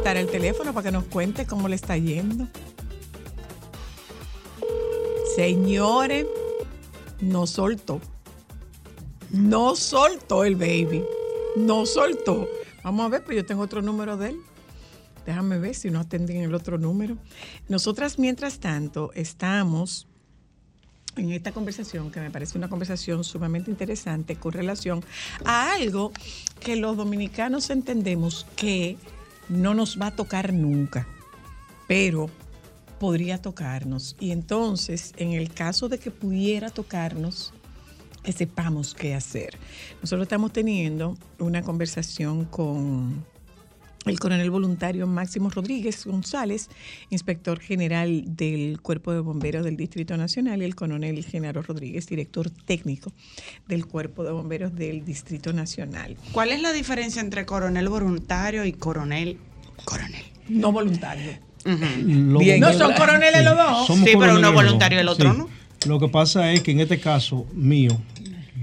Contestar el teléfono para que nos cuente cómo le está yendo. Señores, no soltó. No soltó el baby. No soltó. Vamos a ver, pero yo tengo otro número de él. Déjame ver si no atenden el otro número. Nosotras, mientras tanto, estamos en esta conversación, que me parece una conversación sumamente interesante con relación a algo que los dominicanos entendemos que no nos va a tocar nunca, pero podría tocarnos. Y entonces, en el caso de que pudiera tocarnos, que sepamos qué hacer. Nosotros estamos teniendo una conversación con el coronel voluntario Máximo Rodríguez González, inspector general del Cuerpo de Bomberos del Distrito Nacional, y el coronel Genaro Rodríguez, director técnico del Cuerpo de Bomberos del Distrito Nacional. ¿Cuál es la diferencia entre coronel voluntario y coronel coronel? No voluntario. Bien. No son coroneles los dos. somos Sí, pero uno voluntario y el otro no. Lo que pasa es que en este caso mío,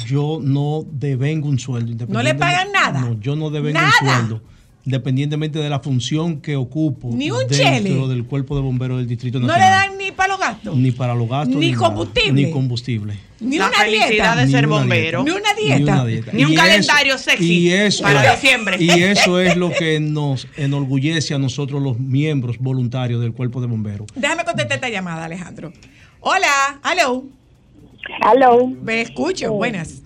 yo no devengo un sueldo. ¿No le pagan nada? No, yo no devengo ¿Nada? un sueldo. Independientemente de la función que ocupo Ni un dentro chele. del cuerpo de bomberos del Distrito No le Nacional. dan ni para los gastos, ni para los gastos, Ni nada. combustible. ni combustible. ni La una felicidad dieta, de Ni ser bombero. ni una Ni dieta. una dieta. Ni un Y calendario sexy y eso para es- diciembre. Y eso es lo que nos enorgullece a nosotros los miembros voluntarios del cuerpo de bomberos. Déjame contestar esta llamada, Alejandro. Hola, hello. Aló. Me escucho, buenas.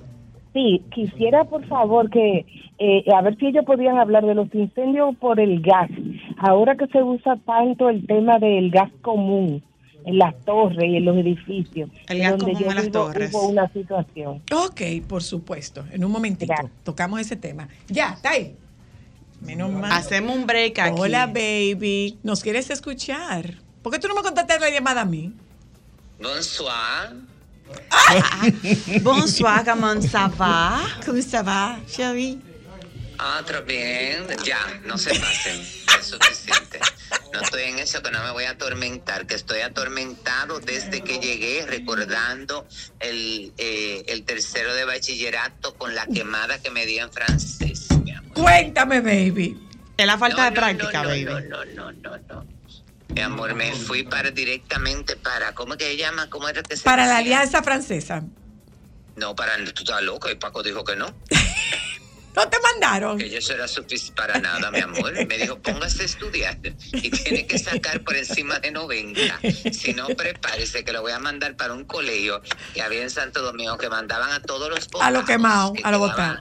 Sí, quisiera por favor que, eh, a ver si ellos podían hablar de los incendios por el gas. Ahora que se usa tanto el tema del gas común en las torres y en los edificios. El gas donde común yo en las vivo, torres. Hubo una situación. Ok, por supuesto. En un momentito tocamos ese tema. Ya, está ahí. Menos mal. Hacemos un break aquí. Hola, baby. ¿Nos quieres escuchar? ¿Por qué tú no me contestas la llamada a mí? Bonsoir. Bonsoir, comment ça va? ¿Cómo se va, Xavi? Ah, bien. Ya, no se pasen. Es suficiente. No estoy en eso que no me voy a atormentar, que estoy atormentado desde que llegué recordando el, eh, el tercero de bachillerato con la quemada que me di en francés. mi amor. Cuéntame, baby. Es la falta No, de no, práctica, no, baby. No, no, no, no, no. Mi amor, me fui para directamente para, ¿cómo que se llama? ¿Cómo era que se Para la? Alianza Francesa. No, para, tú estás loco y Paco dijo que no. ¿No te mandaron? Que eso era suficiente para nada, mi amor. Me dijo, póngase a estudiar y tiene que sacar por encima de 90. Si no, prepárese que lo voy a mandar para un colegio que había en Santo Domingo que mandaban a todos los A lo quemado, que a lo botado.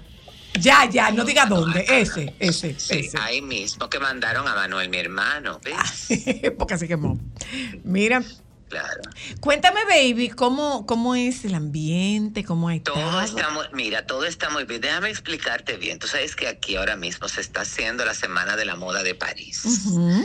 Ya, ya, no diga dónde. Ese, ese, Sí, ese. ahí mismo que mandaron a Manuel, mi hermano. ¿Ves? Porque se quemó. Mira, Claro. cuéntame, baby, ¿cómo, cómo es el ambiente? ¿Cómo ha Todo estado? está muy, mira, todo está muy bien. Déjame explicarte bien. Tú sabes que aquí ahora mismo se está haciendo la Semana de la Moda de París,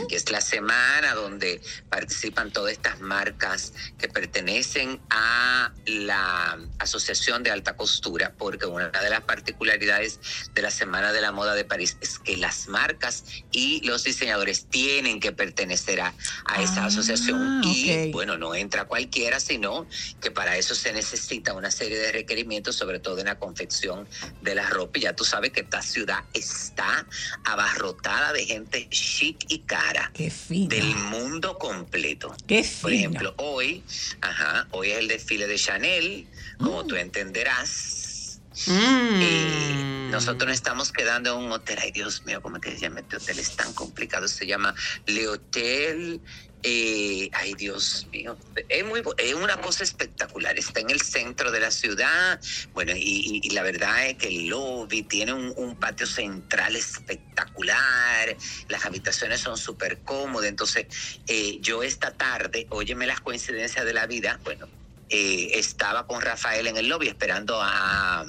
que es la semana donde participan todas estas marcas que pertenecen a la Asociación de Alta Costura, porque una de las particularidades de la Semana de la Moda de París es que las marcas y los diseñadores tienen que pertenecer a, a esa Ah, asociación. Y ok. Bueno, no entra cualquiera, sino que para eso se necesita una serie de requerimientos, sobre todo en la confección de la ropa. Y ya tú sabes que esta ciudad está abarrotada de gente chic y cara Qué del mundo completo. Qué Por ejemplo, hoy, ajá, hoy es el desfile de Chanel, como tú entenderás. Mm. Eh, nosotros nos estamos quedando en un hotel. Ay, Dios mío, ¿cómo es que se llama este hotel? Es tan complicado. Se llama Le Hotel. Eh, ay, Dios mío. Es, muy, es una cosa espectacular. Está en el centro de la ciudad. Bueno, y, la verdad es que el lobby tiene un, patio central espectacular. Las habitaciones son súper cómodas. Entonces, eh, yo esta tarde, óyeme las coincidencias de la vida. Bueno, eh, estaba con Rafael en el lobby esperando a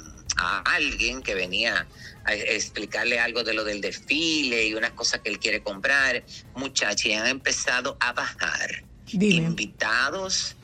alguien que venía a explicarle algo de lo del desfile y unas cosas que él quiere comprar. Muchachos, y han empezado a bajar Dime. invitados,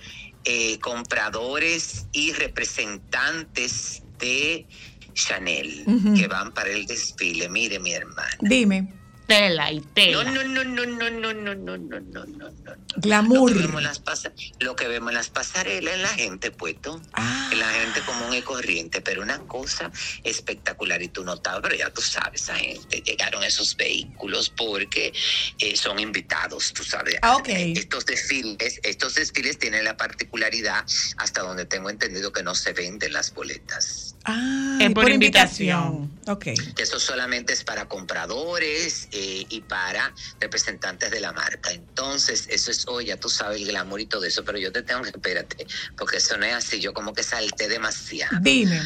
eh, compradores y representantes de Chanel que van para el desfile. Mire, mi hermano. Dime. Tela y tela. No, no, no, no, no, no, no, no, no, no, no, no. Glamour. Lo que vemos en las, pasa- lo que vemos en las pasarelas es la gente, puesto. Ah. La gente común y corriente, pero una cosa espectacular y tú notabas, pero ya tú sabes, esa gente, llegaron esos vehículos porque eh, son invitados, tú sabes. Ah, ok. Estos desfiles, estos desfiles tienen la particularidad, hasta donde tengo entendido que no se venden las boletas. Ah, Es por invitación. Ok. Que eso solamente es para compradores eh, y para representantes de la marca. Entonces, eso es, oye, ya tú sabes el glamour y todo eso, pero yo te tengo que, espérate, porque eso no es así, yo como que salté demasiado. Dime.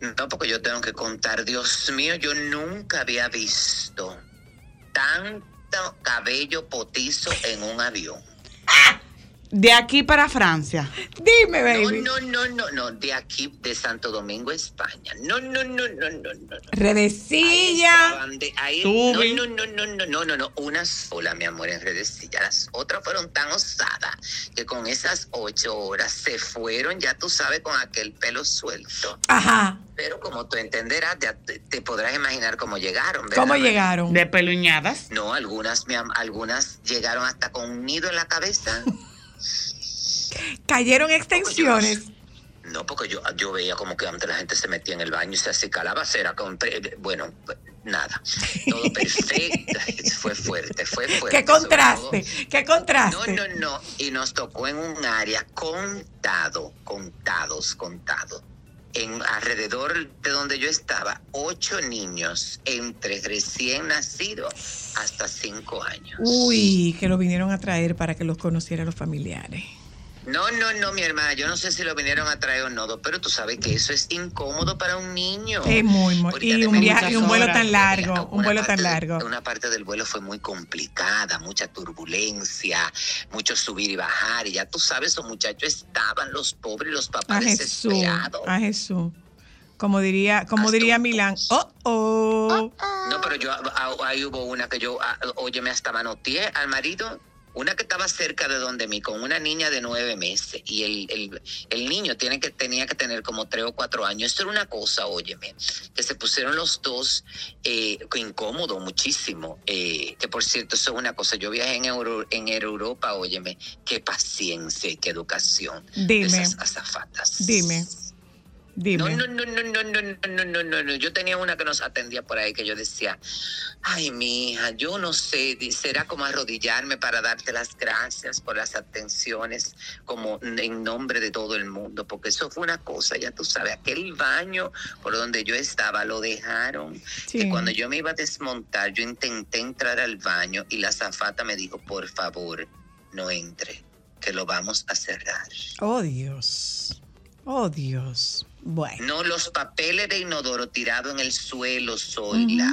No, porque yo tengo que contar, Dios mío, yo nunca había visto tanto cabello potizo en un avión. De aquí para Francia. Dime, No, baby. no, no, no, no, de aquí, de Santo Domingo, España. No, no, no, no, no, no. no. Ahí Redecilla. estaban de- ahí- Tubi. no, no, no, no, no, no, no, una sola, mi amor, en redecilla. Las otras fueron tan osadas que con esas ocho horas se fueron, ya tú sabes, con aquel pelo suelto. Ajá. Pero como tú entenderás, ya te, te podrás imaginar cómo llegaron. ¿verdad, ¿Cómo llegaron? De peluñadas. No, algunas, mi am- algunas llegaron hasta con un nido en la cabeza. Cayeron extensiones. No, porque yo, yo veía como que antes la gente se metía en el baño y se acicalaba cera con... Bueno, nada. Todo perfecto. fue fuerte, fue fuerte. Qué contraste. Qué No, contraste. no, no. Y nos tocó en un área contado, contados, contados. En alrededor de donde yo estaba, ocho niños entre recién nacidos hasta cinco años. Uy, que lo vinieron a traer para que los conocieran los familiares. No, no, no, mi hermana, yo no sé si lo vinieron a traer o no, pero tú sabes que eso es incómodo para un niño. Es muy, muy. Y un viaje, y un vuelo horas. tan largo. Un Una vuelo parte tan de- largo. una parte del vuelo fue muy complicada, mucha turbulencia, mucho subir y bajar. Y ya tú sabes, esos muchachos estaban, los pobres, los A papás Jesús. desesperados. A Jesús. Como diría, como Hasta diría un- Milán. Oh, oh. No, pero yo ah, ahí hubo una que yo, oye, me hasta manoteé al marido. Una que estaba cerca de donde mí, con una niña de nueve meses. Y el, el, el niño tiene que, tenía que tener como tres o cuatro años. Esto era una cosa, óyeme, que se pusieron los dos eh, incómodo muchísimo. eh, que por cierto, eso es una cosa. Yo viajé en, Euro, en Europa, óyeme, qué paciencia y qué educación. de Dime. esas azafatas. Dime. Dime. No, no, no, no, no, no, no, no, no, no, no. Yo tenía una que nos atendía por ahí que yo decía, ay, mi hija, yo no sé, será como arrodillarme para darte las gracias por las atenciones, como en nombre de todo el mundo, porque eso fue una cosa, ya tú sabes, aquel baño por donde yo estaba lo dejaron. Sí. Que cuando yo me iba a desmontar, yo intenté entrar al baño y la zafata me dijo, por favor, no entre, que lo vamos a cerrar. Oh, Dios. Oh, Dios. Bueno. No, los papeles de inodoro tirados en el suelo, Zoila.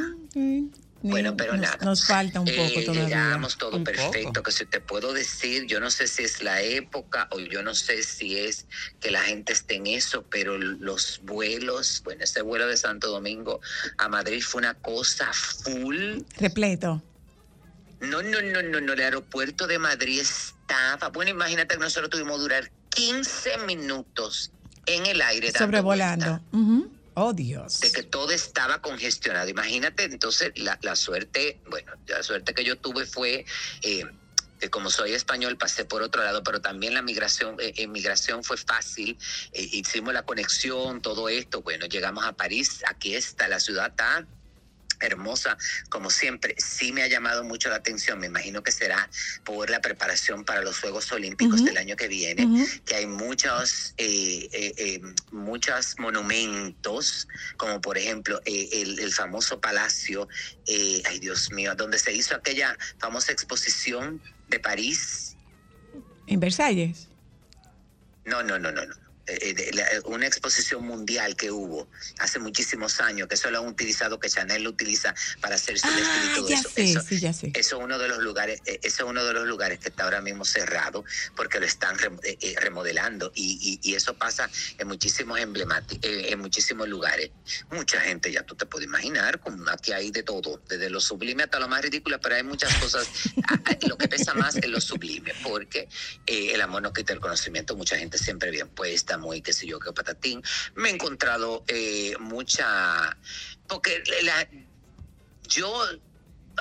Bueno, pero nos, nada. nos falta un poco Eh, todavía. llegamos todo Un perfecto, poco. que si te puedo decir, yo no sé si es la época o yo no sé si es que la gente esté en eso, pero los vuelos, bueno, ese vuelo de Santo Domingo a Madrid fue una cosa full. Repleto. No, no, no, no, no, el aeropuerto de Madrid estaba, bueno, imagínate que nosotros tuvimos que durar 15 minutos en el aire. dando Sobrevolando. Oh, Dios. de que todo estaba congestionado. Imagínate, entonces, la, la suerte, bueno, la suerte que yo tuve fue eh, que como soy español pasé por otro lado, pero también la migración, eh, eh, migración fue fácil, eh, hicimos la conexión, todo esto, bueno, llegamos a París, aquí está, la ciudad está hermosa, como siempre, sí me ha llamado mucho la atención, me imagino que será por la preparación para los Juegos Olímpicos del año que viene, que hay muchos, eh, eh, eh, muchos monumentos, como por ejemplo eh, el, el famoso palacio, eh, ay Dios mío, donde se hizo aquella famosa exposición de París. En Versalles. No, no, no, no, no. Eh, eh, de la- una exposición mundial que hubo hace muchísimos años, que eso lo han utilizado, que Chanel lo utiliza para hacer su Ah, todo ya eso. sé, Eso- sí, ya sé. eso es uno de los lugares, eh, eso es uno de los lugares que está ahora mismo cerrado porque lo están rem- remodelando y, y- y eso pasa en muchísimos emblemáticos, en muchísimos lugares. Mucha gente ya tú te puedes imaginar, como aquí hay de todo, desde lo sublime hasta lo más ridículo, pero hay muchas cosas. lo que pesa más es lo sublime, porque eh, el amor no quita el conocimiento. Mucha gente siempre bien puesta, muy qué sé yo, qué patatín. Me he encontrado eh, mucha, porque la, yo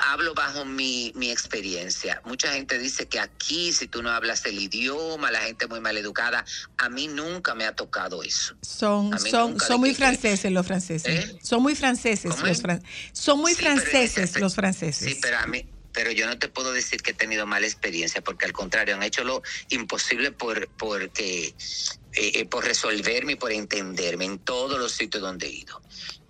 hablo bajo mi, mi experiencia. Mucha gente dice que aquí, si tú no hablas el idioma, la gente es muy mal educada. A mí nunca me ha tocado eso. Son, son, nunca son muy franceses los franceses. ¿Eh? Son muy franceses ¿Cómo los fran- Son muy Sí, franceses ese- los franceses. Sí, pero a mí, pero yo no te puedo decir que he tenido mala experiencia, porque al contrario, han hecho lo imposible por, porque, eh, por resolverme y por entenderme en todos los sitios donde he ido.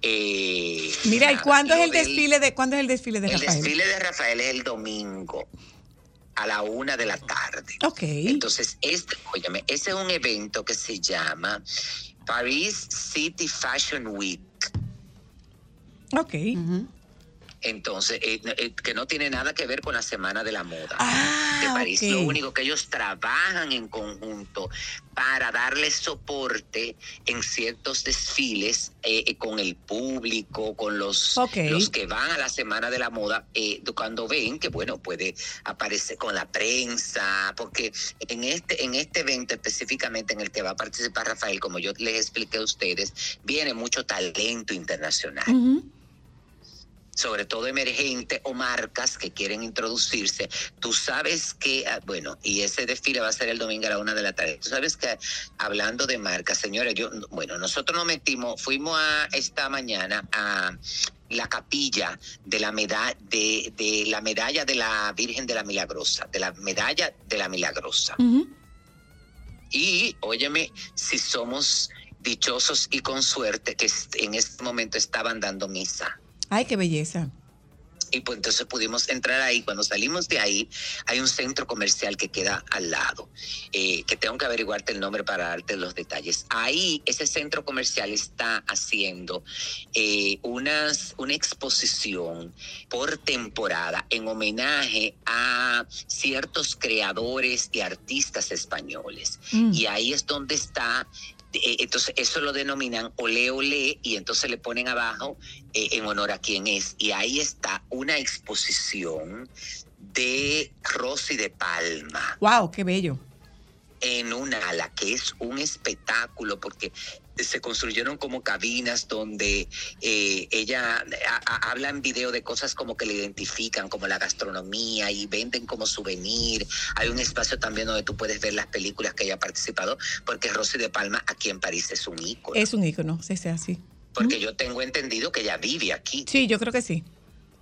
Eh, Mira, ¿y cuándo es el del- desfile de cuándo es el desfile de El Rafael? desfile de Rafael es el domingo a la una de la tarde. Ok. Entonces, este, óyeme, ese es un evento que se llama Paris City Fashion Week. Ok. Entonces, eh, eh, que no tiene nada que ver con la Semana de la Moda Ah, de París. Lo único que ellos trabajan en conjunto para darle soporte en ciertos desfiles eh, eh, con el público, con los, los que van a la Semana de la Moda, eh, cuando ven que, bueno, puede aparecer con la prensa, porque en este, en este evento específicamente en el que va a participar Rafael, como yo les expliqué a ustedes, viene mucho talento internacional. Sobre todo emergente o marcas que quieren introducirse, tú sabes que, ah, bueno, y ese desfile va a ser el domingo a la una de la tarde. Tú sabes que hablando de marcas, señores, yo, bueno, nosotros nos metimos, fuimos a esta mañana a la capilla de la medalla de, de la medalla de la Virgen de la Milagrosa, de la medalla de la Milagrosa. Y óyeme, si somos dichosos y con suerte que en este momento estaban dando misa. Ay, qué belleza. Y pues entonces pudimos entrar ahí. Cuando salimos de ahí, hay un centro comercial que queda al lado, eh, que tengo que averiguarte el nombre para darte los detalles. Ahí, ese centro comercial está haciendo eh, unas, una exposición por temporada en homenaje a ciertos creadores y artistas españoles. Mm. Y ahí es donde está. Eh, Entonces, eso lo denominan ole ole y entonces le ponen abajo eh, en honor a quién es. Y ahí está una exposición de Rosy de Palma Wow, qué bello. en un ala, que es un espectáculo porque se construyeron como cabinas donde eh, ella a- a- habla en video de cosas como que le identifican, como la gastronomía y venden como souvenir. Hay un espacio también donde tú puedes ver las películas que ella ha participado, porque Rosy de Palma aquí en París es un ícono. Es un ícono, sí, sí, así. Porque yo tengo entendido que ella vive aquí. Sí, yo creo que sí.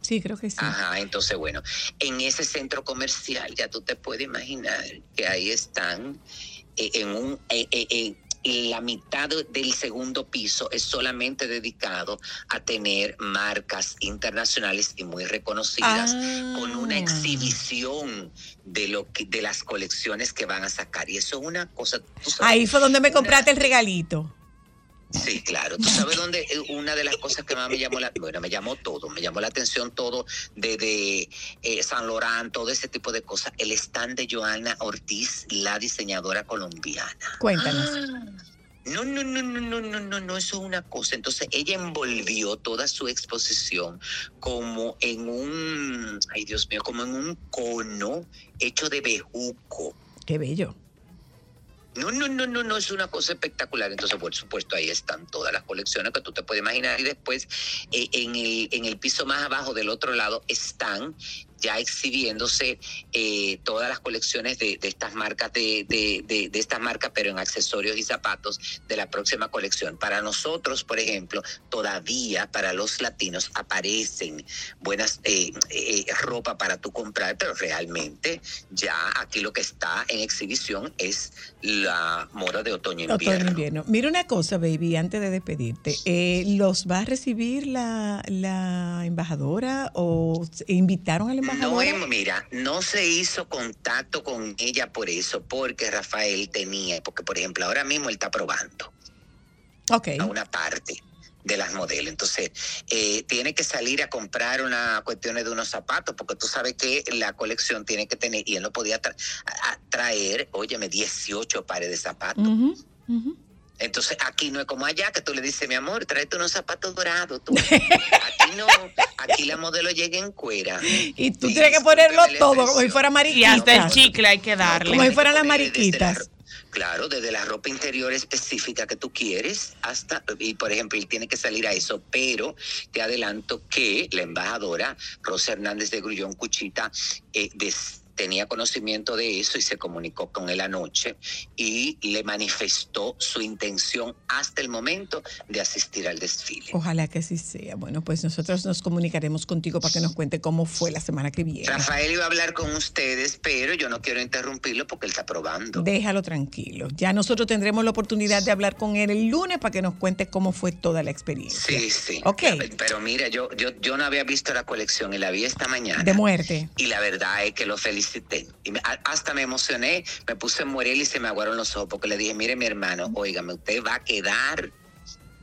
Sí, creo que sí. Ajá, entonces bueno, en ese centro comercial ya tú te puedes imaginar que ahí están eh, en un eh, eh, eh, la mitad de- del segundo piso es solamente dedicado a tener marcas internacionales y muy reconocidas Ah. con una exhibición de lo que de las colecciones que van a sacar y eso es una cosa tú sabes, Ahí fue donde me una- compraste el regalito. Sí, claro. ¿Tú sabes dónde? eh, Una de las cosas que más me llamó la, bueno, me llamó todo, me llamó la atención todo de, de eh, San Lorán, todo ese tipo de cosas. El stand de Joana Ortiz, la diseñadora colombiana. Cuéntanos. No, no, no, no, no, no, no, no, eso es una cosa. Entonces ella envolvió toda su exposición como en un, ay Dios mío, como en un cono hecho de bejuco. Qué bello. No, no, no, no, no, es una cosa espectacular. Entonces, por supuesto, ahí están todas las colecciones que tú te puedes imaginar. Y después, eh, en, el, en el piso más abajo del otro lado, están ya exhibiéndose eh, todas las colecciones de, de estas marcas de, de, de- de estas marcas, pero en accesorios y zapatos de la próxima colección. Para nosotros, por ejemplo, todavía para los latinos aparecen buenas eh, eh, ropa para tú comprar, pero realmente ya aquí lo que está en exhibición es la moda de otoño e invierno. Otoño invierno. Mira una cosa, baby, antes de despedirte. Eh, ¿Los va a recibir la, la embajadora o invitaron a la No, mira, no se hizo contacto con ella por eso, porque Rafael tenía, porque por ejemplo ahora mismo él está probando a una parte de las modelos. Entonces, eh, tiene que salir a comprar una cuestiones de unos zapatos, porque tú sabes que la colección tiene que tener, y él no podía tra- traer, óyeme, 18 pares de zapatos. Ujú. Entonces, aquí no es como allá, que tú le dices, mi amor, tráete unos zapatos dorados. tú". Aquí no, aquí la modelo llega en cuera. Y tú tienes que ponerlo todo como si fuera Y hasta el mariquita. chicle hay que darle. Como si fueran las ponerle desde la mariquitas. ro- Claro, desde la ropa interior específica que tú quieres hasta, y por ejemplo, él tiene que salir a eso, pero te adelanto que la embajadora Rosa Hernández de Grullón Cuchita eh, des- tenía conocimiento de eso y se comunicó con él anoche y le manifestó su intención hasta el momento de asistir al desfile. Ojalá que así sea. Bueno, pues nosotros nos comunicaremos contigo para que nos cuente cómo fue la semana que viene. Rafael iba a hablar con ustedes, pero yo no quiero interrumpirlo porque él está probando. Déjalo tranquilo. Ya nosotros tendremos la oportunidad de hablar con él el lunes para que nos cuente cómo fue toda la experiencia. Sí, sí. Ok. Pero mira, yo, yo, yo no había visto la colección y la vi esta mañana. De muerte. Y la verdad es que lo Y me- hasta me emocioné, me puse en Morel y se me aguaron los ojos porque le dije, mire mi hermano, óigame, usted va a quedar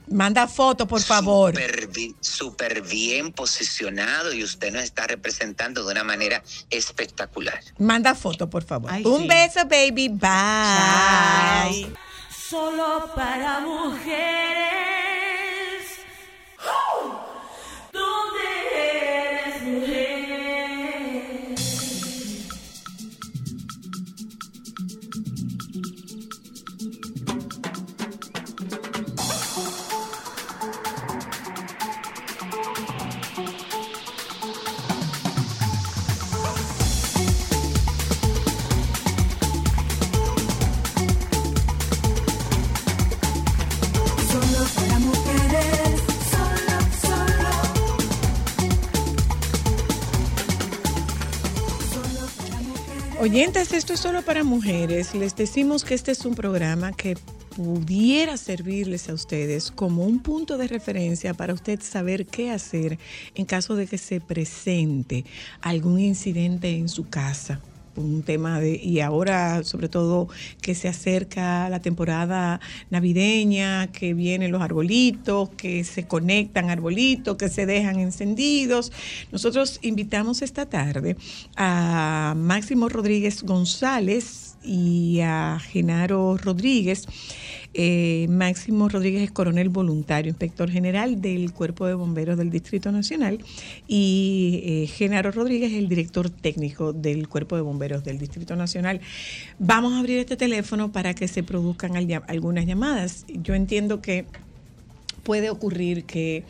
Manda foto, por favor. súper bi- súper bien posicionado y usted nos está representando de una manera espectacular. Manda foto, por favor. Ay, Un sí. beso, baby. Bye. Solo para mujeres. Oyentes, esto es solo para mujeres. Les decimos que este es un programa que pudiera servirles a ustedes como un punto de referencia para usted saber qué hacer en caso de que se presente algún incidente en su casa. Un tema de, y ahora sobre todo que se acerca la temporada navideña, que vienen los arbolitos, que se conectan arbolitos, que se dejan encendidos. Nosotros invitamos esta tarde a Máximo Rodríguez González y a Genaro Rodríguez. Eh, Máximo Rodríguez es coronel voluntario, inspector general del Cuerpo de Bomberos del Distrito Nacional y eh, Genaro Rodríguez es el director técnico del Cuerpo de Bomberos del Distrito Nacional. Vamos a abrir este teléfono para que se produzcan al- algunas llamadas. Yo entiendo que puede ocurrir que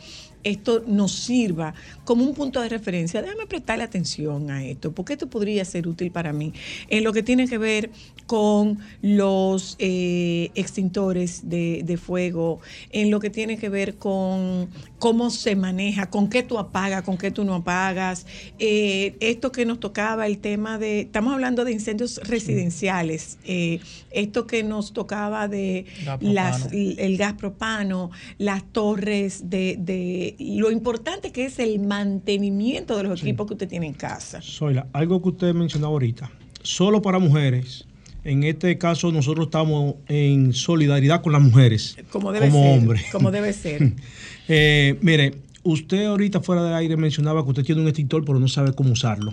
esto nos sirva como un punto de referencia. Déjame prestarle atención a esto, porque esto podría ser útil para mí en lo que tiene que ver con los eh, extintores de, de fuego, en lo que tiene que ver con cómo se maneja, con qué tú apagas, con qué tú no apagas. Eh, esto que nos tocaba, el tema de, estamos hablando de incendios residenciales, eh, esto que nos tocaba de Gas las, el gas propano, las torres de, de lo importante que es el mantenimiento de los equipos que usted tiene en casa. Zoila, algo que usted mencionaba ahorita, solo para mujeres. En este caso nosotros estamos en solidaridad con las mujeres, Como debe como ser. hombres. Como debe ser. Eh, mire, usted ahorita fuera del aire mencionaba que usted tiene un extintor pero no sabe cómo usarlo.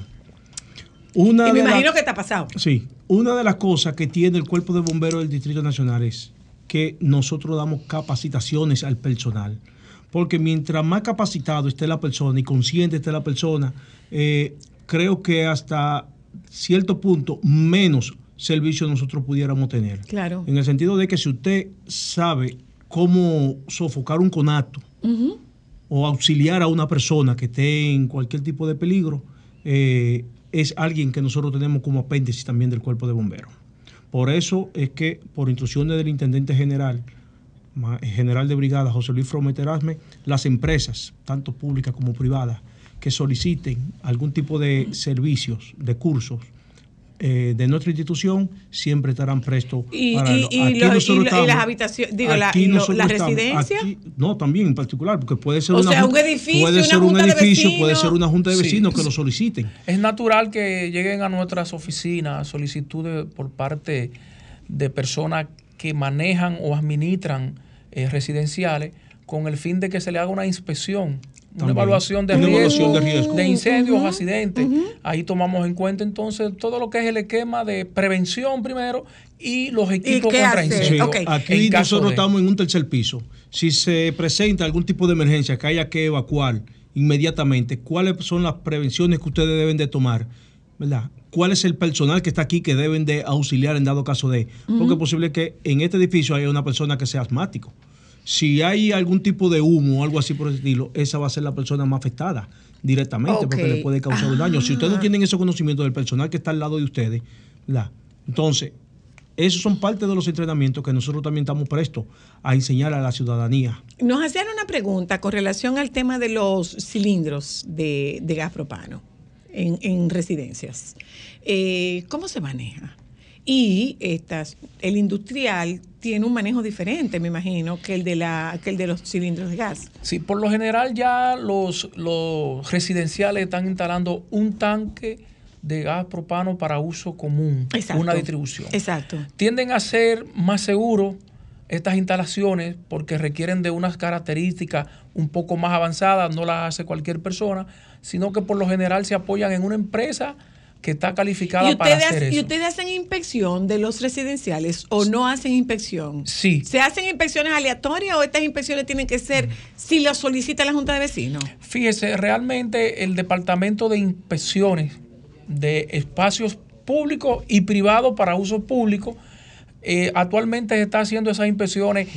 Una y me la- imagino que está pasado. Sí, una de las cosas que tiene el Cuerpo de Bomberos del Distrito Nacional es que nosotros damos capacitaciones al personal. Porque mientras más capacitado esté la persona y consciente esté la persona, eh, creo que hasta cierto punto menos servicio nosotros pudiéramos tener. Claro. En el sentido de que si usted sabe cómo sofocar un conato o auxiliar a una persona que esté en cualquier tipo de peligro, eh, es alguien que nosotros tenemos como apéndice también del cuerpo de bomberos. Por eso es que, por instrucciones del intendente general, general de brigada José Luis Frometerasme, las empresas, tanto públicas como privadas, que soliciten algún tipo de servicios, de cursos eh, de nuestra institución, siempre estarán prestos Y, para y- lo- y aquí los- nosotros y la- y estamos- las habitaciones, digo, la, lo- residencia. aquí- no, también en particular, porque puede ser O una sea, un edificio, puede ser un junta de edificio, puede ser una junta de Sí. vecinos que lo soliciten. Es natural que lleguen a nuestras oficinas solicitudes por parte de personas que manejan o administran eh, residenciales con el fin de que se le haga una inspección, una evaluación de Una riesgo, evaluación de riesgo. de incendios, accidentes. Ahí tomamos en cuenta entonces todo lo que es el esquema de prevención primero y los equipos qué contra incendios. Ok. Aquí nosotros de- estamos en un tercer piso. Si se presenta algún tipo de emergencia que haya que evacuar inmediatamente, ¿cuáles son las prevenciones que ustedes deben de tomar? ¿Verdad? Cuál es el personal que está aquí que deben de auxiliar en dado caso de, porque es posible que en este edificio haya una persona que sea asmático. Si hay algún tipo de humo o algo así por el estilo, esa va a ser la persona más afectada directamente porque le puede causar un daño. Si ustedes no Ah. tienen ese conocimiento del personal que está al lado de ustedes, ¿verdad? entonces, esos son parte de los entrenamientos que nosotros también estamos prestos a enseñar a la ciudadanía. Nos hacían una pregunta con relación al tema de los cilindros de, de gas propano en, en residencias. Eh, ¿Cómo se maneja? Y estas, el industrial tiene un manejo diferente, me imagino, que el de la, que el de los cilindros de gas. Sí, por lo general ya los, los residenciales están instalando un tanque de gas propano para uso común, Exacto. una distribución. Exacto. Tienden a ser más seguros estas instalaciones porque requieren de unas características un poco más avanzadas, no las hace cualquier persona, sino que por lo general se apoyan en una empresa que está calificada ¿Y para hacer ¿Y eso. ustedes hacen inspección de los residenciales o no hacen inspección? Sí. ¿Se hacen inspecciones aleatorias o estas inspecciones tienen que ser si lo solicita la Junta de Vecinos? Fíjese, realmente el Departamento de Inspecciones de Espacios Públicos y Privados para uso público eh, actualmente está haciendo esas inspecciones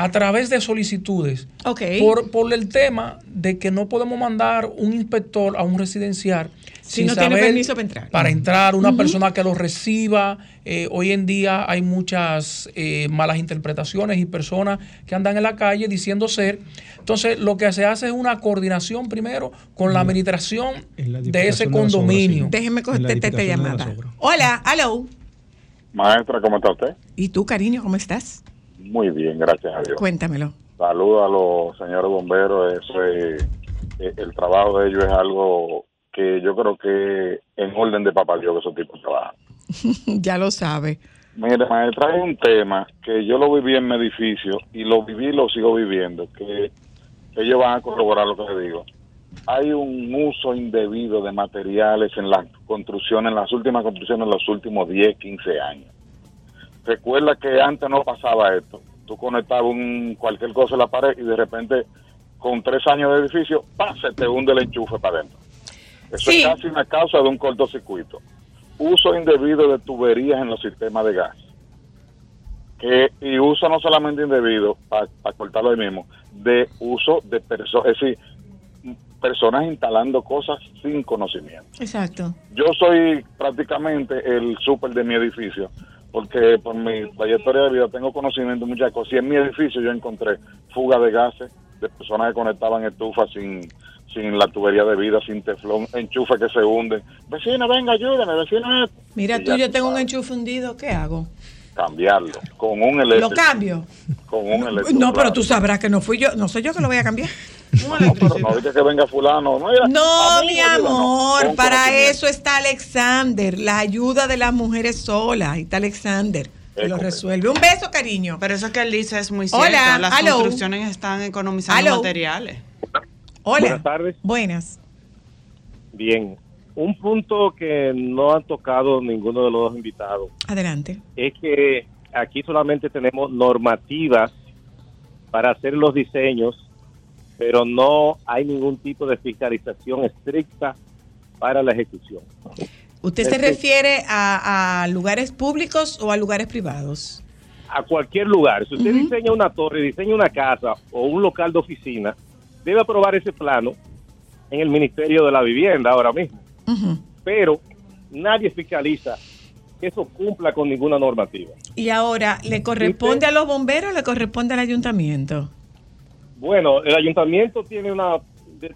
a través de solicitudes. Ok. Por, por el tema de que no podemos mandar un inspector a un residencial Si no tiene permiso para entrar. Para entrar, una persona que lo reciba. Eh, hoy en día hay muchas eh, malas interpretaciones y personas que andan en la calle diciendo ser. Entonces, lo que se hace es una coordinación primero con la administración de ese de condominio. sí. Déjeme En la contestar esta de llamada. Hola, hello. Maestra, ¿cómo está usted? ¿Y tú, cariño, cómo estás? Muy bien, gracias a Dios. Cuéntamelo. Saludos a los señores bomberos. Eso es- eh, el trabajo de ellos es algo que yo creo que en orden de papá Dios que esos tipos trabajan. ya lo sabe. Mire, maestra, hay un tema que yo lo viví en mi edificio y lo viví y lo sigo viviendo, que ellos van a corroborar lo que le digo. Hay un uso indebido de materiales en las construcciones, en las últimas construcciones, en los últimos 10, 15 años. Recuerda que antes no pasaba esto. Tú conectabas un, cualquier cosa en la pared y de repente, con tres años de edificio, ¡pam! se te hunde el enchufe para adentro. Eso Sí. es casi una causa de un cortocircuito. Uso indebido de tuberías en los sistemas de gas. Que, y uso no solamente indebido, para cortarlo ahí mismo, de uso de personas, es decir, personas instalando cosas sin conocimiento. Exacto. Yo soy prácticamente el súper de mi edificio, porque por mi trayectoria de vida tengo conocimiento de muchas cosas. Y en mi edificio yo encontré fuga de gases de personas que conectaban estufas sin, sin la tubería de vida, sin teflón, enchufes que se hunden. Vecina, venga, ayúdame, vecina. Mira, Y tú, yo tengo un enchufe hundido, ¿qué hago? Cambiarlo, con un ¿Lo eléctrico. cambio? Con un eléctrico. No, pero tú sabrás que no fui yo, no soy yo que lo voy a cambiar. No, pero no que venga fulano. No, mira, mi no, amor, para eso está Alexander, la ayuda de las mujeres solas. Ahí está Alexander, que lo resuelve. Un beso, cariño. Pero eso que él dice es muy cierto. Hola, Las aló. construcciones están economizando materiales. Hola. Buenas tardes. Buenas. Bien. Un punto que no han tocado ninguno de los dos invitados Adelante. es que aquí solamente tenemos normativas para hacer los diseños, pero no hay ningún tipo de fiscalización estricta para la ejecución. ¿Usted se refiere a, a lugares públicos o a lugares privados? A cualquier lugar. Si usted diseña una torre, diseña una casa o un local de oficina, debe aprobar ese plano en el Ministerio de la Vivienda ahora mismo. Pero nadie fiscaliza que eso cumpla con ninguna normativa. Y ahora, ¿le corresponde a los bomberos o le corresponde al ayuntamiento? Bueno, el ayuntamiento tiene una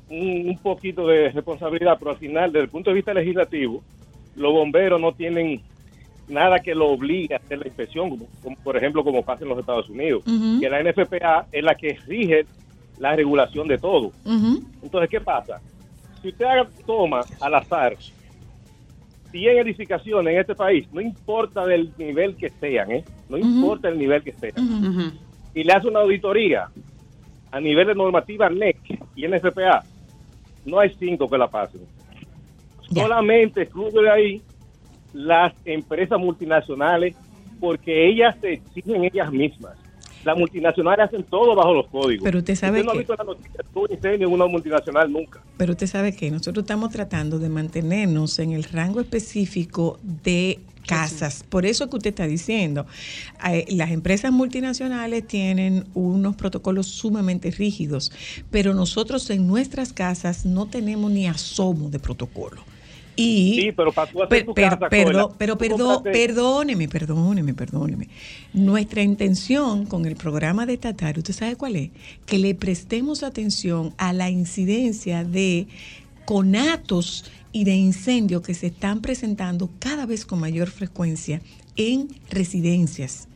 un, poquito de responsabilidad, pero al final, desde el punto de vista legislativo, los bomberos no tienen nada que lo obligue a hacer la inspección, como, como, por ejemplo como pasa en los Estados Unidos, Ujú. que la NFPA es la que rige la regulación de todo. Entonces, ¿qué pasa? Si usted haga toma al azar 100 edificaciones en este país, no importa del nivel que sean, ¿eh? no importa el nivel que sean, y le hace una auditoría a nivel de normativa NEC y NFPA, no hay cinco que la pasen. Solamente excluye de ahí las empresas multinacionales porque ellas se exigen ellas mismas. Las multinacionales hacen todo bajo los códigos. Pero usted sabe no ha que- visto la noticia de un incendio en una multinacional nunca. Pero usted sabe que nosotros estamos tratando de mantenernos en el rango específico de casas. Por eso que usted está diciendo, eh, las empresas multinacionales tienen unos protocolos sumamente rígidos, pero nosotros en nuestras casas no tenemos ni asomo de protocolo. Y Sí, pero para tú hacer Per- tu per- casa, pero perdóneme, perdóneme, perdóneme. Nuestra intención con el programa de Tatar, ¿usted sabe cuál es? Que le prestemos atención a la incidencia de conatos y de incendios que se están presentando cada vez con mayor frecuencia en residencias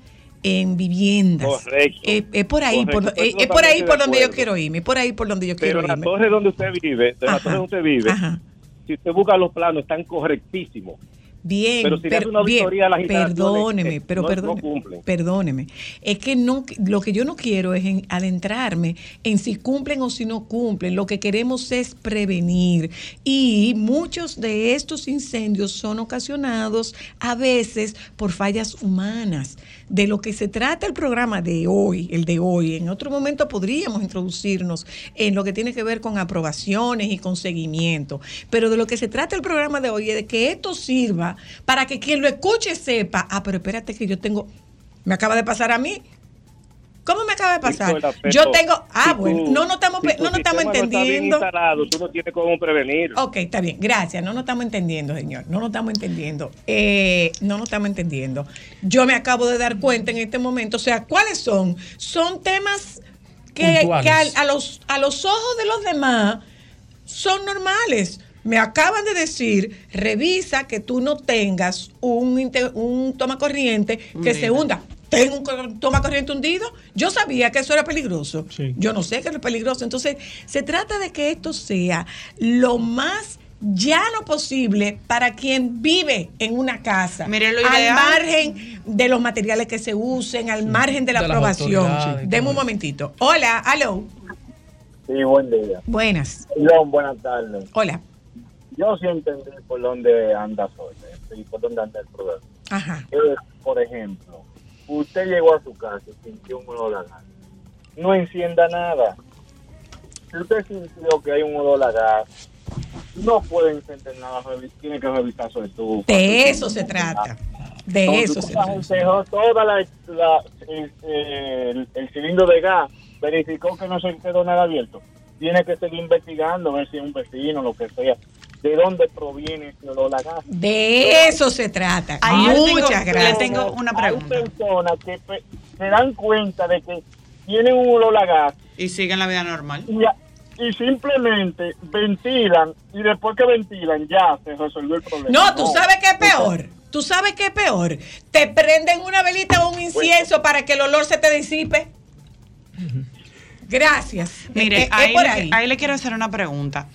en viviendas. Correcto. Es por ahí, por, Correcto, es por ahí por de donde yo quiero irme, es por ahí por donde yo Pero quiero en la irme. torre donde usted vive, de la Ajá, torre donde usted vive, ajá. Si usted busca los planos, están correctísimos. Bien, Pero si per- una bien, auditoría a las perdóneme, eh, pero no- perdóneme, perdóneme. Es que no, lo que yo no quiero es en- adentrarme en si cumplen o si no cumplen. Lo que queremos es prevenir. Y muchos de estos incendios son ocasionados a veces por fallas humanas. De lo que se trata el programa de hoy, el de hoy, en otro momento podríamos introducirnos en lo que tiene que ver con aprobaciones y con seguimiento. Pero de lo que se trata el programa de hoy es de que esto sirva para que quien lo escuche sepa, ah, pero espérate que yo tengo, me acaba de pasar a mí. ¿Cómo me acaba de pasar? Nicola, Yo tengo, ah, si bueno, tú- no, no estamos, si no nos estamos no está bien entendiendo. instalado, tú no tienes cómo prevenir. Ok, está bien, gracias. No nos estamos entendiendo, señor. No nos estamos entendiendo. Eh, no nos estamos entendiendo. Yo me acabo de dar cuenta en este momento. O sea, ¿cuáles son? Son temas que, que a, los, a los ojos de los demás son normales. Me acaban de decir, revisa que tú no tengas un, un toma corriente que se hunda. Tengo un toma corriente hundido. Yo sabía que eso era peligroso. Sí. Yo no sé que es peligroso. Entonces, se trata de que esto sea lo más llano posible para quien vive en una casa. Mire, lo al margen de los materiales que se usen, al margen de la De aprobación. Deme un momentito. Hola, aló. Sí, buen día. Buenas. John, buenas tardes. Hola. Yo sí entendí por dónde anda hoy y por dónde anda el. Ajá. Eh, por ejemplo, usted llegó a su casa y sintió un olor a gas. No encienda nada. Si usted sintió que hay un olor a gas, no puede encender nada, tiene que revisar su estufa. De eso se trata. De Entonces, eso se trata. toda la, la- el, el- el cilindro de gas, verificó que no se quedó nada abierto. Tiene que seguir investigando, ver si es un vecino, lo que sea. ¿De dónde proviene ese olor a gas? De eso se trata. Ahí le tengo- Muchas le gracias. tengo una pregunta. Hay personas que se dan cuenta de que tienen un olor a gas Y siguen la vida normal. y, simplemente ventilan y después que ventilan ya se resolvió el problema. No, tú sabes qué es peor. Tú sabes qué es peor. Te prenden una velita o un incienso para que el olor se te disipe. Gracias. Mire, Eh, eh, le, ahí le quiero hacer una pregunta.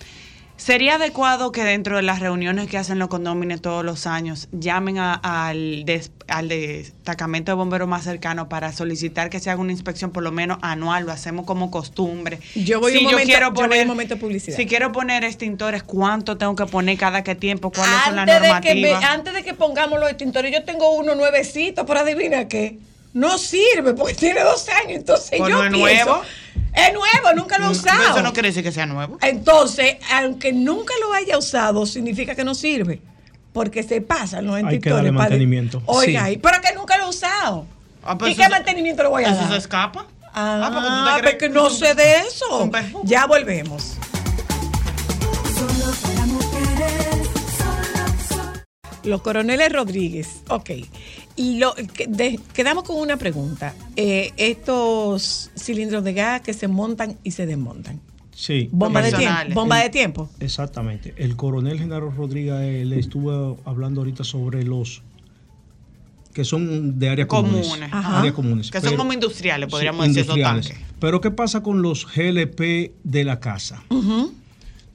¿Sería adecuado que dentro de las reuniones que hacen los condóminos todos los años llamen a- al, des- al destacamento de bomberos más cercano para solicitar que se haga una inspección por lo menos anual? Lo hacemos como costumbre. Yo voy Si un momento- quiero yo voy poner, un momento de publicidad. Si quiero poner extintores, ¿cuánto tengo que poner cada qué tiempo? ¿Cuáles son las antes de, que me- normativas? antes de que pongamos los extintores, yo tengo uno nuevecito, pero adivina qué. No sirve porque tiene dos años. Entonces Pues yo no es pienso, nuevo. Es nuevo, nunca lo he Mm, usado. Eso no quiere decir que sea nuevo. Entonces, aunque nunca lo haya usado, significa que no sirve. Porque se pasan los Hay que darle para- mantenimiento. Oiga, Sí. y- pero que nunca lo he usado. Ah, pues ¿Y eso qué mantenimiento le voy a ¿Eso dar? se escapa? Ah, porque tú te crees porque no que- sé de eso. Ya volvemos. Los coroneles Rodríguez, ok. Lo, que- de- quedamos con una pregunta. Eh, estos cilindros de gas que se montan y se desmontan. Sí. Bomba de tiempo. Bomba de tiempo. Exactamente. El coronel Genaro Rodríguez eh, le estuvo hablando ahorita sobre los que son de áreas comunes. Comunes. Áreas comunes. Que son como industriales, podríamos sí, decir, tanques. Pero ¿qué pasa con los GLP de la casa?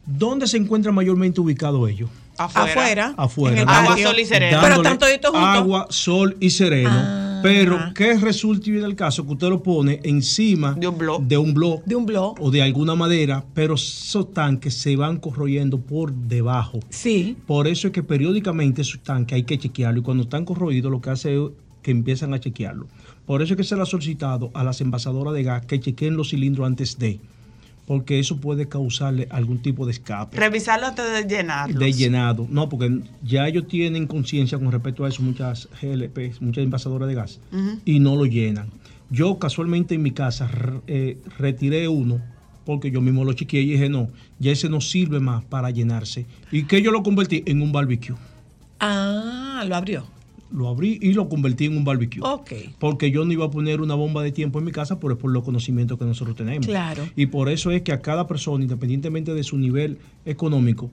¿Dónde se encuentran mayormente ubicados ellos? Afuera. Afuera. Afuera. en el Agua, patio. sol y sereno. Pero dándole están toditos juntos. Agua, sol y sereno. Ah. Pero, ¿qué resulta y viene el caso? Que usted lo pone encima De un blog. de un blog De un blog. o de alguna madera, pero esos tanques se van corroyendo por debajo. Sí. Por eso es que periódicamente esos tanques hay que chequearlo y cuando están corroídos lo que hace es que empiezan a chequearlo. Por eso es que se le ha solicitado a las envasadoras de gas que chequeen los cilindros antes de, porque eso puede causarle algún tipo de escape. Revisarlo antes de llenarlos. De llenado. No, porque ya ellos tienen conciencia con respecto a eso, muchas GLP, muchas envasadoras de gas, y no lo llenan. Yo casualmente en mi casa eh, retiré uno porque yo mismo lo chequeé y dije, no, ya ese no sirve más para llenarse. ¿Y que yo lo convertí? En un barbecue. Ah, lo abrió. Lo abrí y lo convertí en un barbecue. Ok. Porque yo no iba a poner una bomba de tiempo en mi casa, pero es por los conocimientos que nosotros tenemos. Claro. Y por eso es que a cada persona, independientemente de su nivel económico,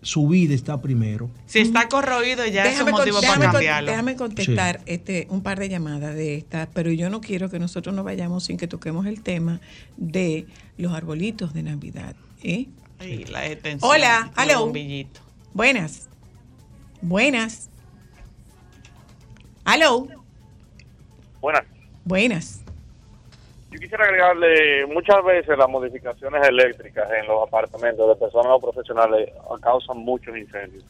su vida está primero. Si está corroído, ya es un con- motivo déjame para con- cambiarlo. déjame contestar este, un par de llamadas de estas, pero yo no quiero que nosotros nos vayamos sin que toquemos el tema de los arbolitos de Navidad. ¿eh? Ay, la Hola, el hello. Buenas. Buenas. Hello. Buenas. Buenas. Yo quisiera agregarle muchas veces las modificaciones eléctricas en los apartamentos de personas no profesionales causan muchos incendios.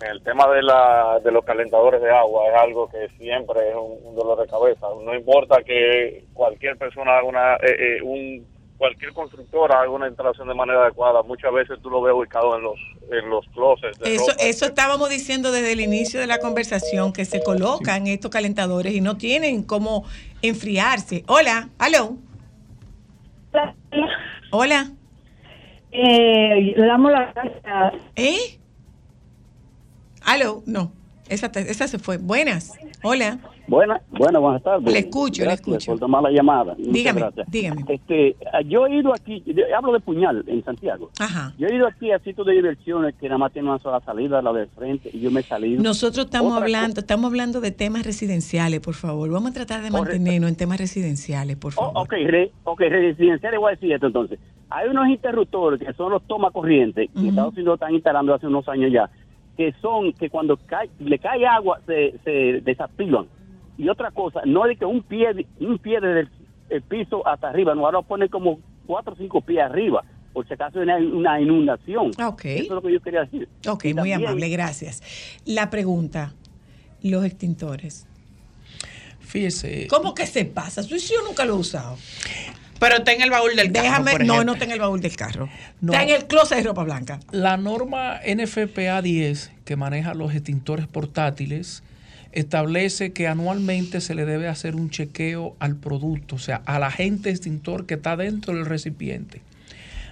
El tema de, la, de los calentadores de agua es algo que siempre es un, un dolor de cabeza. No importa que cualquier persona haga una, eh, eh, un, cualquier constructor haga una instalación de manera adecuada. Muchas veces tú lo ves ubicado en los, en los closets. De Eso, ropa. eso estábamos diciendo desde el inicio de la conversación, que se colocan estos calentadores y no tienen cómo enfriarse. Hola, hello. Hola. Eh, le damos las gracias. ¿Eh? Aló, no. Esa, te- esa se fue. Buenas. Hola. Buenas, buenas, buenas tardes. Le escucho, le escucho. por tomar la llamada. Dígame, dígame. Este, ah, yo he ido aquí, yo hablo de Puñal, en Santiago. Ajá. Yo he ido aquí a sitios de diversiones que nada más tienen una sola salida, la de frente, y yo me he salido. Nosotros estamos Otra hablando, estamos hablando de temas residenciales, por favor. Vamos a tratar de mantenernos en temas residenciales, por favor. Ok, re, ok, residencial, voy a decir esto entonces. Hay unos interruptores que son los toma corriente, que Estados Unidos están instalando hace unos años ya, que son que cuando cae, le cae agua se, se desactivan. Y otra cosa, no es de que un pie, un pie desde el, el piso hasta arriba, no, ahora ponen como cuatro o cinco pies arriba, por si acaso hay una, inundación. Ok. Eso es lo que yo quería decir. Ok, muy amable, gracias. La pregunta, los extintores. Fíjese. ¿Cómo que se pasa? Yo nunca lo he usado. Pero está en el baúl del carro, Déjame, por no, no está en el baúl del carro. No. Está en el closet de ropa blanca. La norma NFPA 10, que maneja los extintores portátiles, establece que anualmente se le debe hacer un chequeo al producto, o sea, al agente extintor que está dentro del recipiente.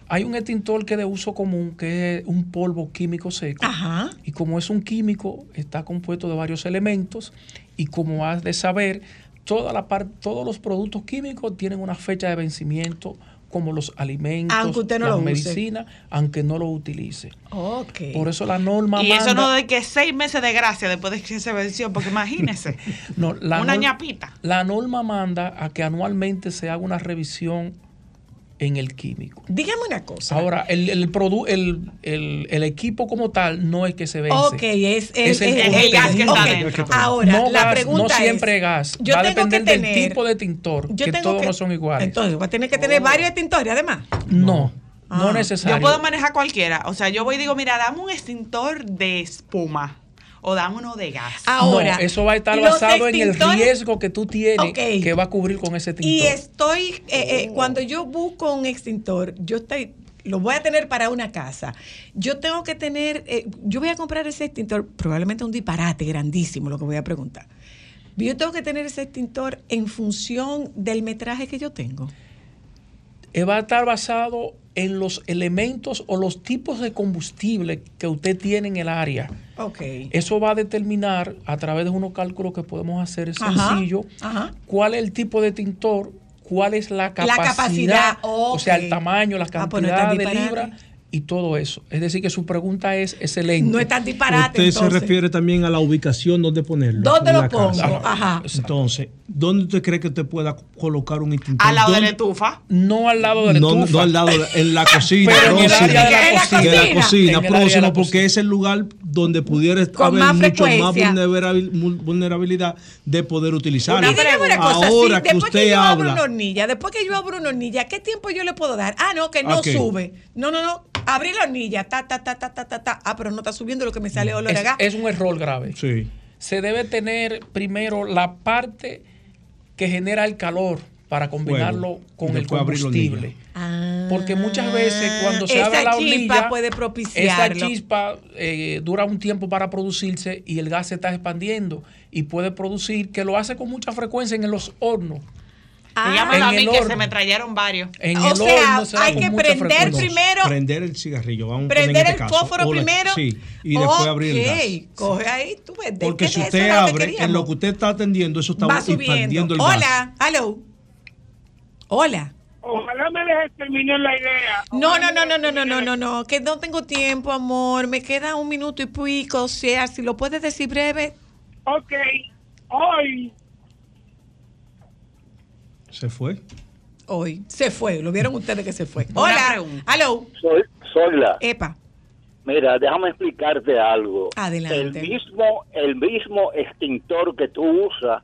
Hay un extintor que es de uso común, que es un polvo químico seco. Ajá. Y como es un químico, está compuesto de varios elementos. Y como has de saber, toda la par- todos los productos químicos tienen una fecha de vencimiento, como los alimentos, Aunque usted no las lo use. medicinas, aunque no lo utilice. Ok. Por eso la norma Y eso manda- no de que seis meses de gracia después de que se venció, porque imagínese, no, la una norma- ñapita. La norma manda a que anualmente se haga una revisión en el químico. Dígame una cosa. Ahora, el, el, produ- el, el- el equipo como tal no es que se vence. Ok, es el, Es el gas que está Ok. dentro. Ahora, No la gas, pregunta no siempre es, gas. yo Va a tengo que depender del tener- tipo de tintor, yo que todos que- no son iguales. Entonces, va a tener que tener varios extintores, además. no, no Ah. necesario. Yo puedo manejar cualquiera. O sea, yo voy y digo, mira, dame un extintor de espuma o dame uno de gas. Ahora, no, eso va a estar basado en el riesgo que tú tienes que va a cubrir con ese tintor. Y estoy, eh, eh, cuando yo busco un extintor, yo estoy, lo voy a tener para una casa. Yo tengo que tener, eh, yo voy a comprar ese extintor, probablemente un disparate grandísimo lo que voy a preguntar. Yo tengo que tener ese extintor en función del metraje que yo tengo. Eh, va a estar basado en los elementos o los tipos de combustible que usted tiene en el área. Ok. Eso va a determinar a través de unos cálculos que podemos hacer Ajá, sencillo ajá. cuál es el tipo de tintor, cuál es la capacidad, capacidad, o sea, el tamaño, la Ah, pues no cantidad de libras y todo eso. Es decir, que su pregunta es excelente. No es tan disparate. Usted se entonces. refiere también a la ubicación donde ponerlo. ¿Dónde en lo casa. pongo? Ajá. Entonces, ¿dónde usted cree que usted pueda colocar un extintor? Al lado de la estufa. No al lado de la no, estufa. no al lado, de- en la cocina. Pero en el próximo. área de la ¿En cocina. De la cocina? En próximo, porque es el lugar donde pudiera Con haber más mucho más vulnerabilidad de poder utilizarlo. Ahora sí, que después que usted yo abro una hornilla, después que yo abro una hornilla, ¿qué tiempo yo le puedo dar? Ah, no, que no sube. No, no, no. Abrí la hornilla, ta, ta, ta, ta, ta, ta, ta. Ah, pero no está subiendo lo que me sale olor a es, gas. es un error grave. sí. Se debe tener primero la parte que genera el calor para combinarlo Fuego. con el combustible. Porque muchas veces cuando se abre la chispa hornilla, puede esa chispa eh, dura un tiempo para producirse y el gas se está expandiendo y puede producir, que lo hace con mucha frecuencia en los hornos. Dígamelo En a mí el que horno. se me trayeron varios. En O el sea, horno se da hay que prender frecuencia. primero- Prender el cigarrillo, vamos a Prender este el caso. fósforo la- primero. Sí, y después abrir el gas. Ok, coge ahí, tú ves. ¿de Porque si usted abre, en lo que usted está atendiendo, eso está Va expandiendo subiendo. el gas. Hola, hello. Hola. Ojalá me dejes terminar la idea. No, no, no, no, no, no, no, no, no, que no tengo tiempo, amor. Me queda un minuto y pico. O sea, si lo puedes decir breve. Ok, hoy Se fue. Hoy. Se fue. Lo vieron ustedes que se fue. Hola. Hello. Soy, soy la. Epa. Mira, déjame explicarte algo. Adelante. El mismo, el mismo extintor que tú usas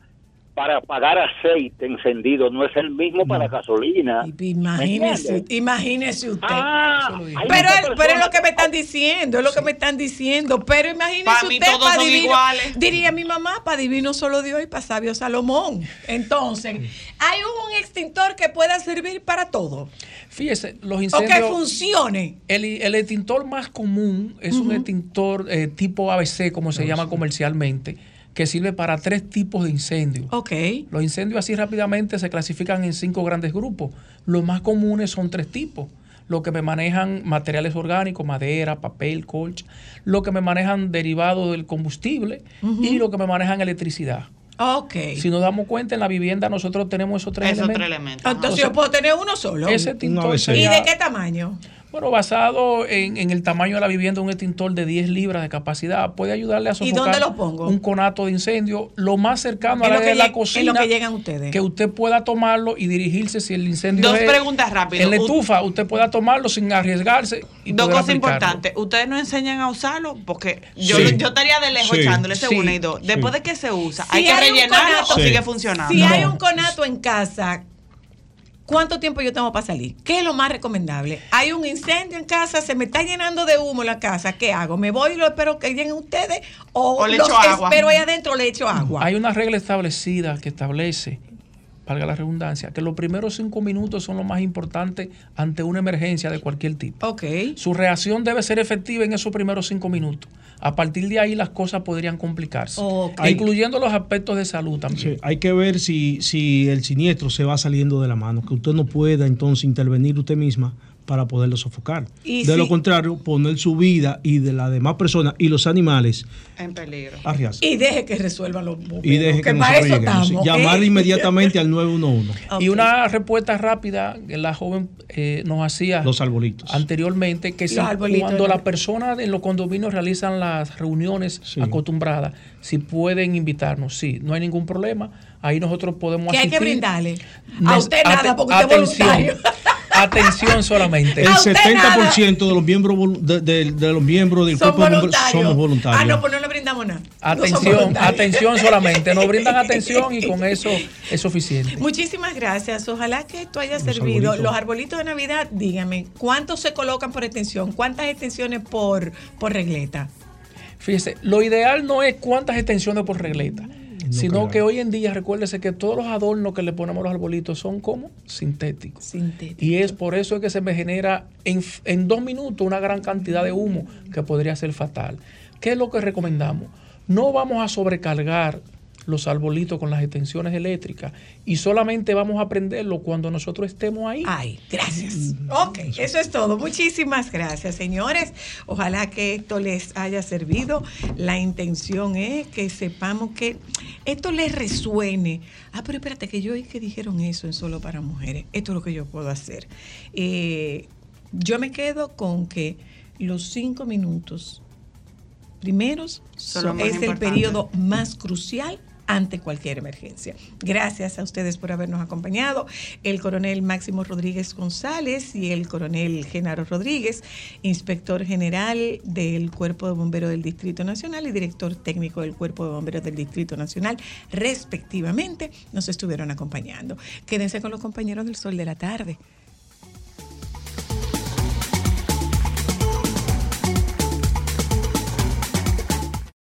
para apagar aceite encendido no es el mismo para gasolina. Imagínese, ¿Me imagínese usted. Ah, pero, es- pero es lo que me están diciendo, es lo que me están diciendo. Pero imagínese mí usted, todos pa' son divino, iguales. diría mi mamá, para divino solo Dios y para sabio Salomón. Entonces, hay un extintor que pueda servir para todo. Fíjese, los O que incendios. funcione. El, el extintor más común es un extintor eh, tipo ABC, como se llama comercialmente, que sirve para tres tipos de incendios. Ok. Los incendios así rápidamente se clasifican en cinco grandes grupos. Los más comunes son tres tipos. Los que me manejan materiales orgánicos, madera, papel, colcha. Los que me manejan derivados del combustible y los que me manejan electricidad. Ok. Si nos damos cuenta, en la vivienda nosotros tenemos esos tres Esos elementos. tres elementos. Entonces yo puedo tener uno solo. Ese extintor ¿Y de qué tamaño? Bueno, basado en, en el tamaño de la vivienda, un extintor de 10 libras de capacidad puede ayudarle a ¿Y sofocar dónde lo pongo? un conato de incendio lo más cercano a la lo de que la cocina. en lo que llegan ustedes. Que usted pueda tomarlo y dirigirse si el incendio Dos es preguntas rápido. En la estufa, usted pueda tomarlo sin arriesgarse y Dos cosas aplicarlo. importantes. Ustedes no enseñan a usarlo porque yo, Sí. yo estaría de lejos Sí. echándole ese Sí. una y dos. Sí. Después de que se usa, Si ¿hay que hay un rellenarlo conato- o Sí. sigue funcionando? Si hay un conato en casa, ¿cuánto tiempo yo tengo para salir? ¿Qué es lo más recomendable? Hay un incendio en casa, se me está llenando de humo la casa. ¿Qué hago? ¿Me voy y lo espero que lleguen ustedes? ¿O, O le los echo agua. espero ahí adentro le echo agua? Hay una regla establecida que establece, valga la redundancia, que los primeros cinco minutos son lo más importante ante una emergencia de cualquier tipo. Ok. Su reacción debe ser efectiva en esos primeros cinco minutos. A partir de ahí las cosas podrían complicarse, Ok. incluyendo los aspectos de salud también. Sí, hay que ver si, si el siniestro se va saliendo de la mano, que usted no pueda entonces intervenir usted misma para poderlo sofocar. Y de lo contrario, poner su vida y de las demás personas y los animales En peligro. a riesgo. Y deje que resuelvan los bomberos. Y deje que, que para eso estamos. Llamar ¿eh? inmediatamente al 911. Y una respuesta rápida que la joven eh, nos hacía Los arbolitos. anteriormente, que si cuando ¿no? las personas en los condominios realizan las reuniones acostumbradas, si pueden invitarnos, sí, no hay ningún problema. Ahí nosotros podemos ¿Qué hay que brindarle? A usted nada, porque usted es voluntario. Atención solamente. El 70% de los miembros de, de- de los miembros del Son cuerpo voluntarios. somos voluntarios. Ah, no, pues no le brindamos nada. Somos Atención, atención solamente. Nos brindan atención y con eso es suficiente. Muchísimas gracias. Ojalá que esto haya Los servido. arbolitos. Los arbolitos de Navidad, dígame, ¿cuántos se colocan por extensión? ¿Cuántas extensiones por, por regleta? Fíjese, lo ideal no es cuántas extensiones por regleta, sino que hoy en día recuérdese que todos los adornos que le ponemos a los arbolitos son como sintéticos. Sintéticos. Y es por eso es que se me genera en, en dos minutos una gran cantidad de humo que podría ser fatal. ¿Qué es lo que recomendamos? No vamos a sobrecargar los arbolitos con las extensiones eléctricas y solamente vamos a prenderlo cuando nosotros estemos ahí. Ay, gracias. Ok, eso es todo. Muchísimas gracias, señores. Ojalá que esto les haya servido. La intención es que sepamos que esto les resuene. Ah, pero espérate, que yo oí que dijeron eso en Solo para Mujeres. Esto es lo que yo puedo hacer. Eh, yo me quedo con que los cinco minutos primeros es el periodo más crucial ante cualquier emergencia. Gracias a ustedes por habernos acompañado. El coronel Máximo Rodríguez González y el coronel Genaro Rodríguez, inspector general del Cuerpo de Bomberos del Distrito Nacional y director técnico del Cuerpo de Bomberos del Distrito Nacional, respectivamente, nos estuvieron acompañando. Quédense con los compañeros del Sol de la Tarde.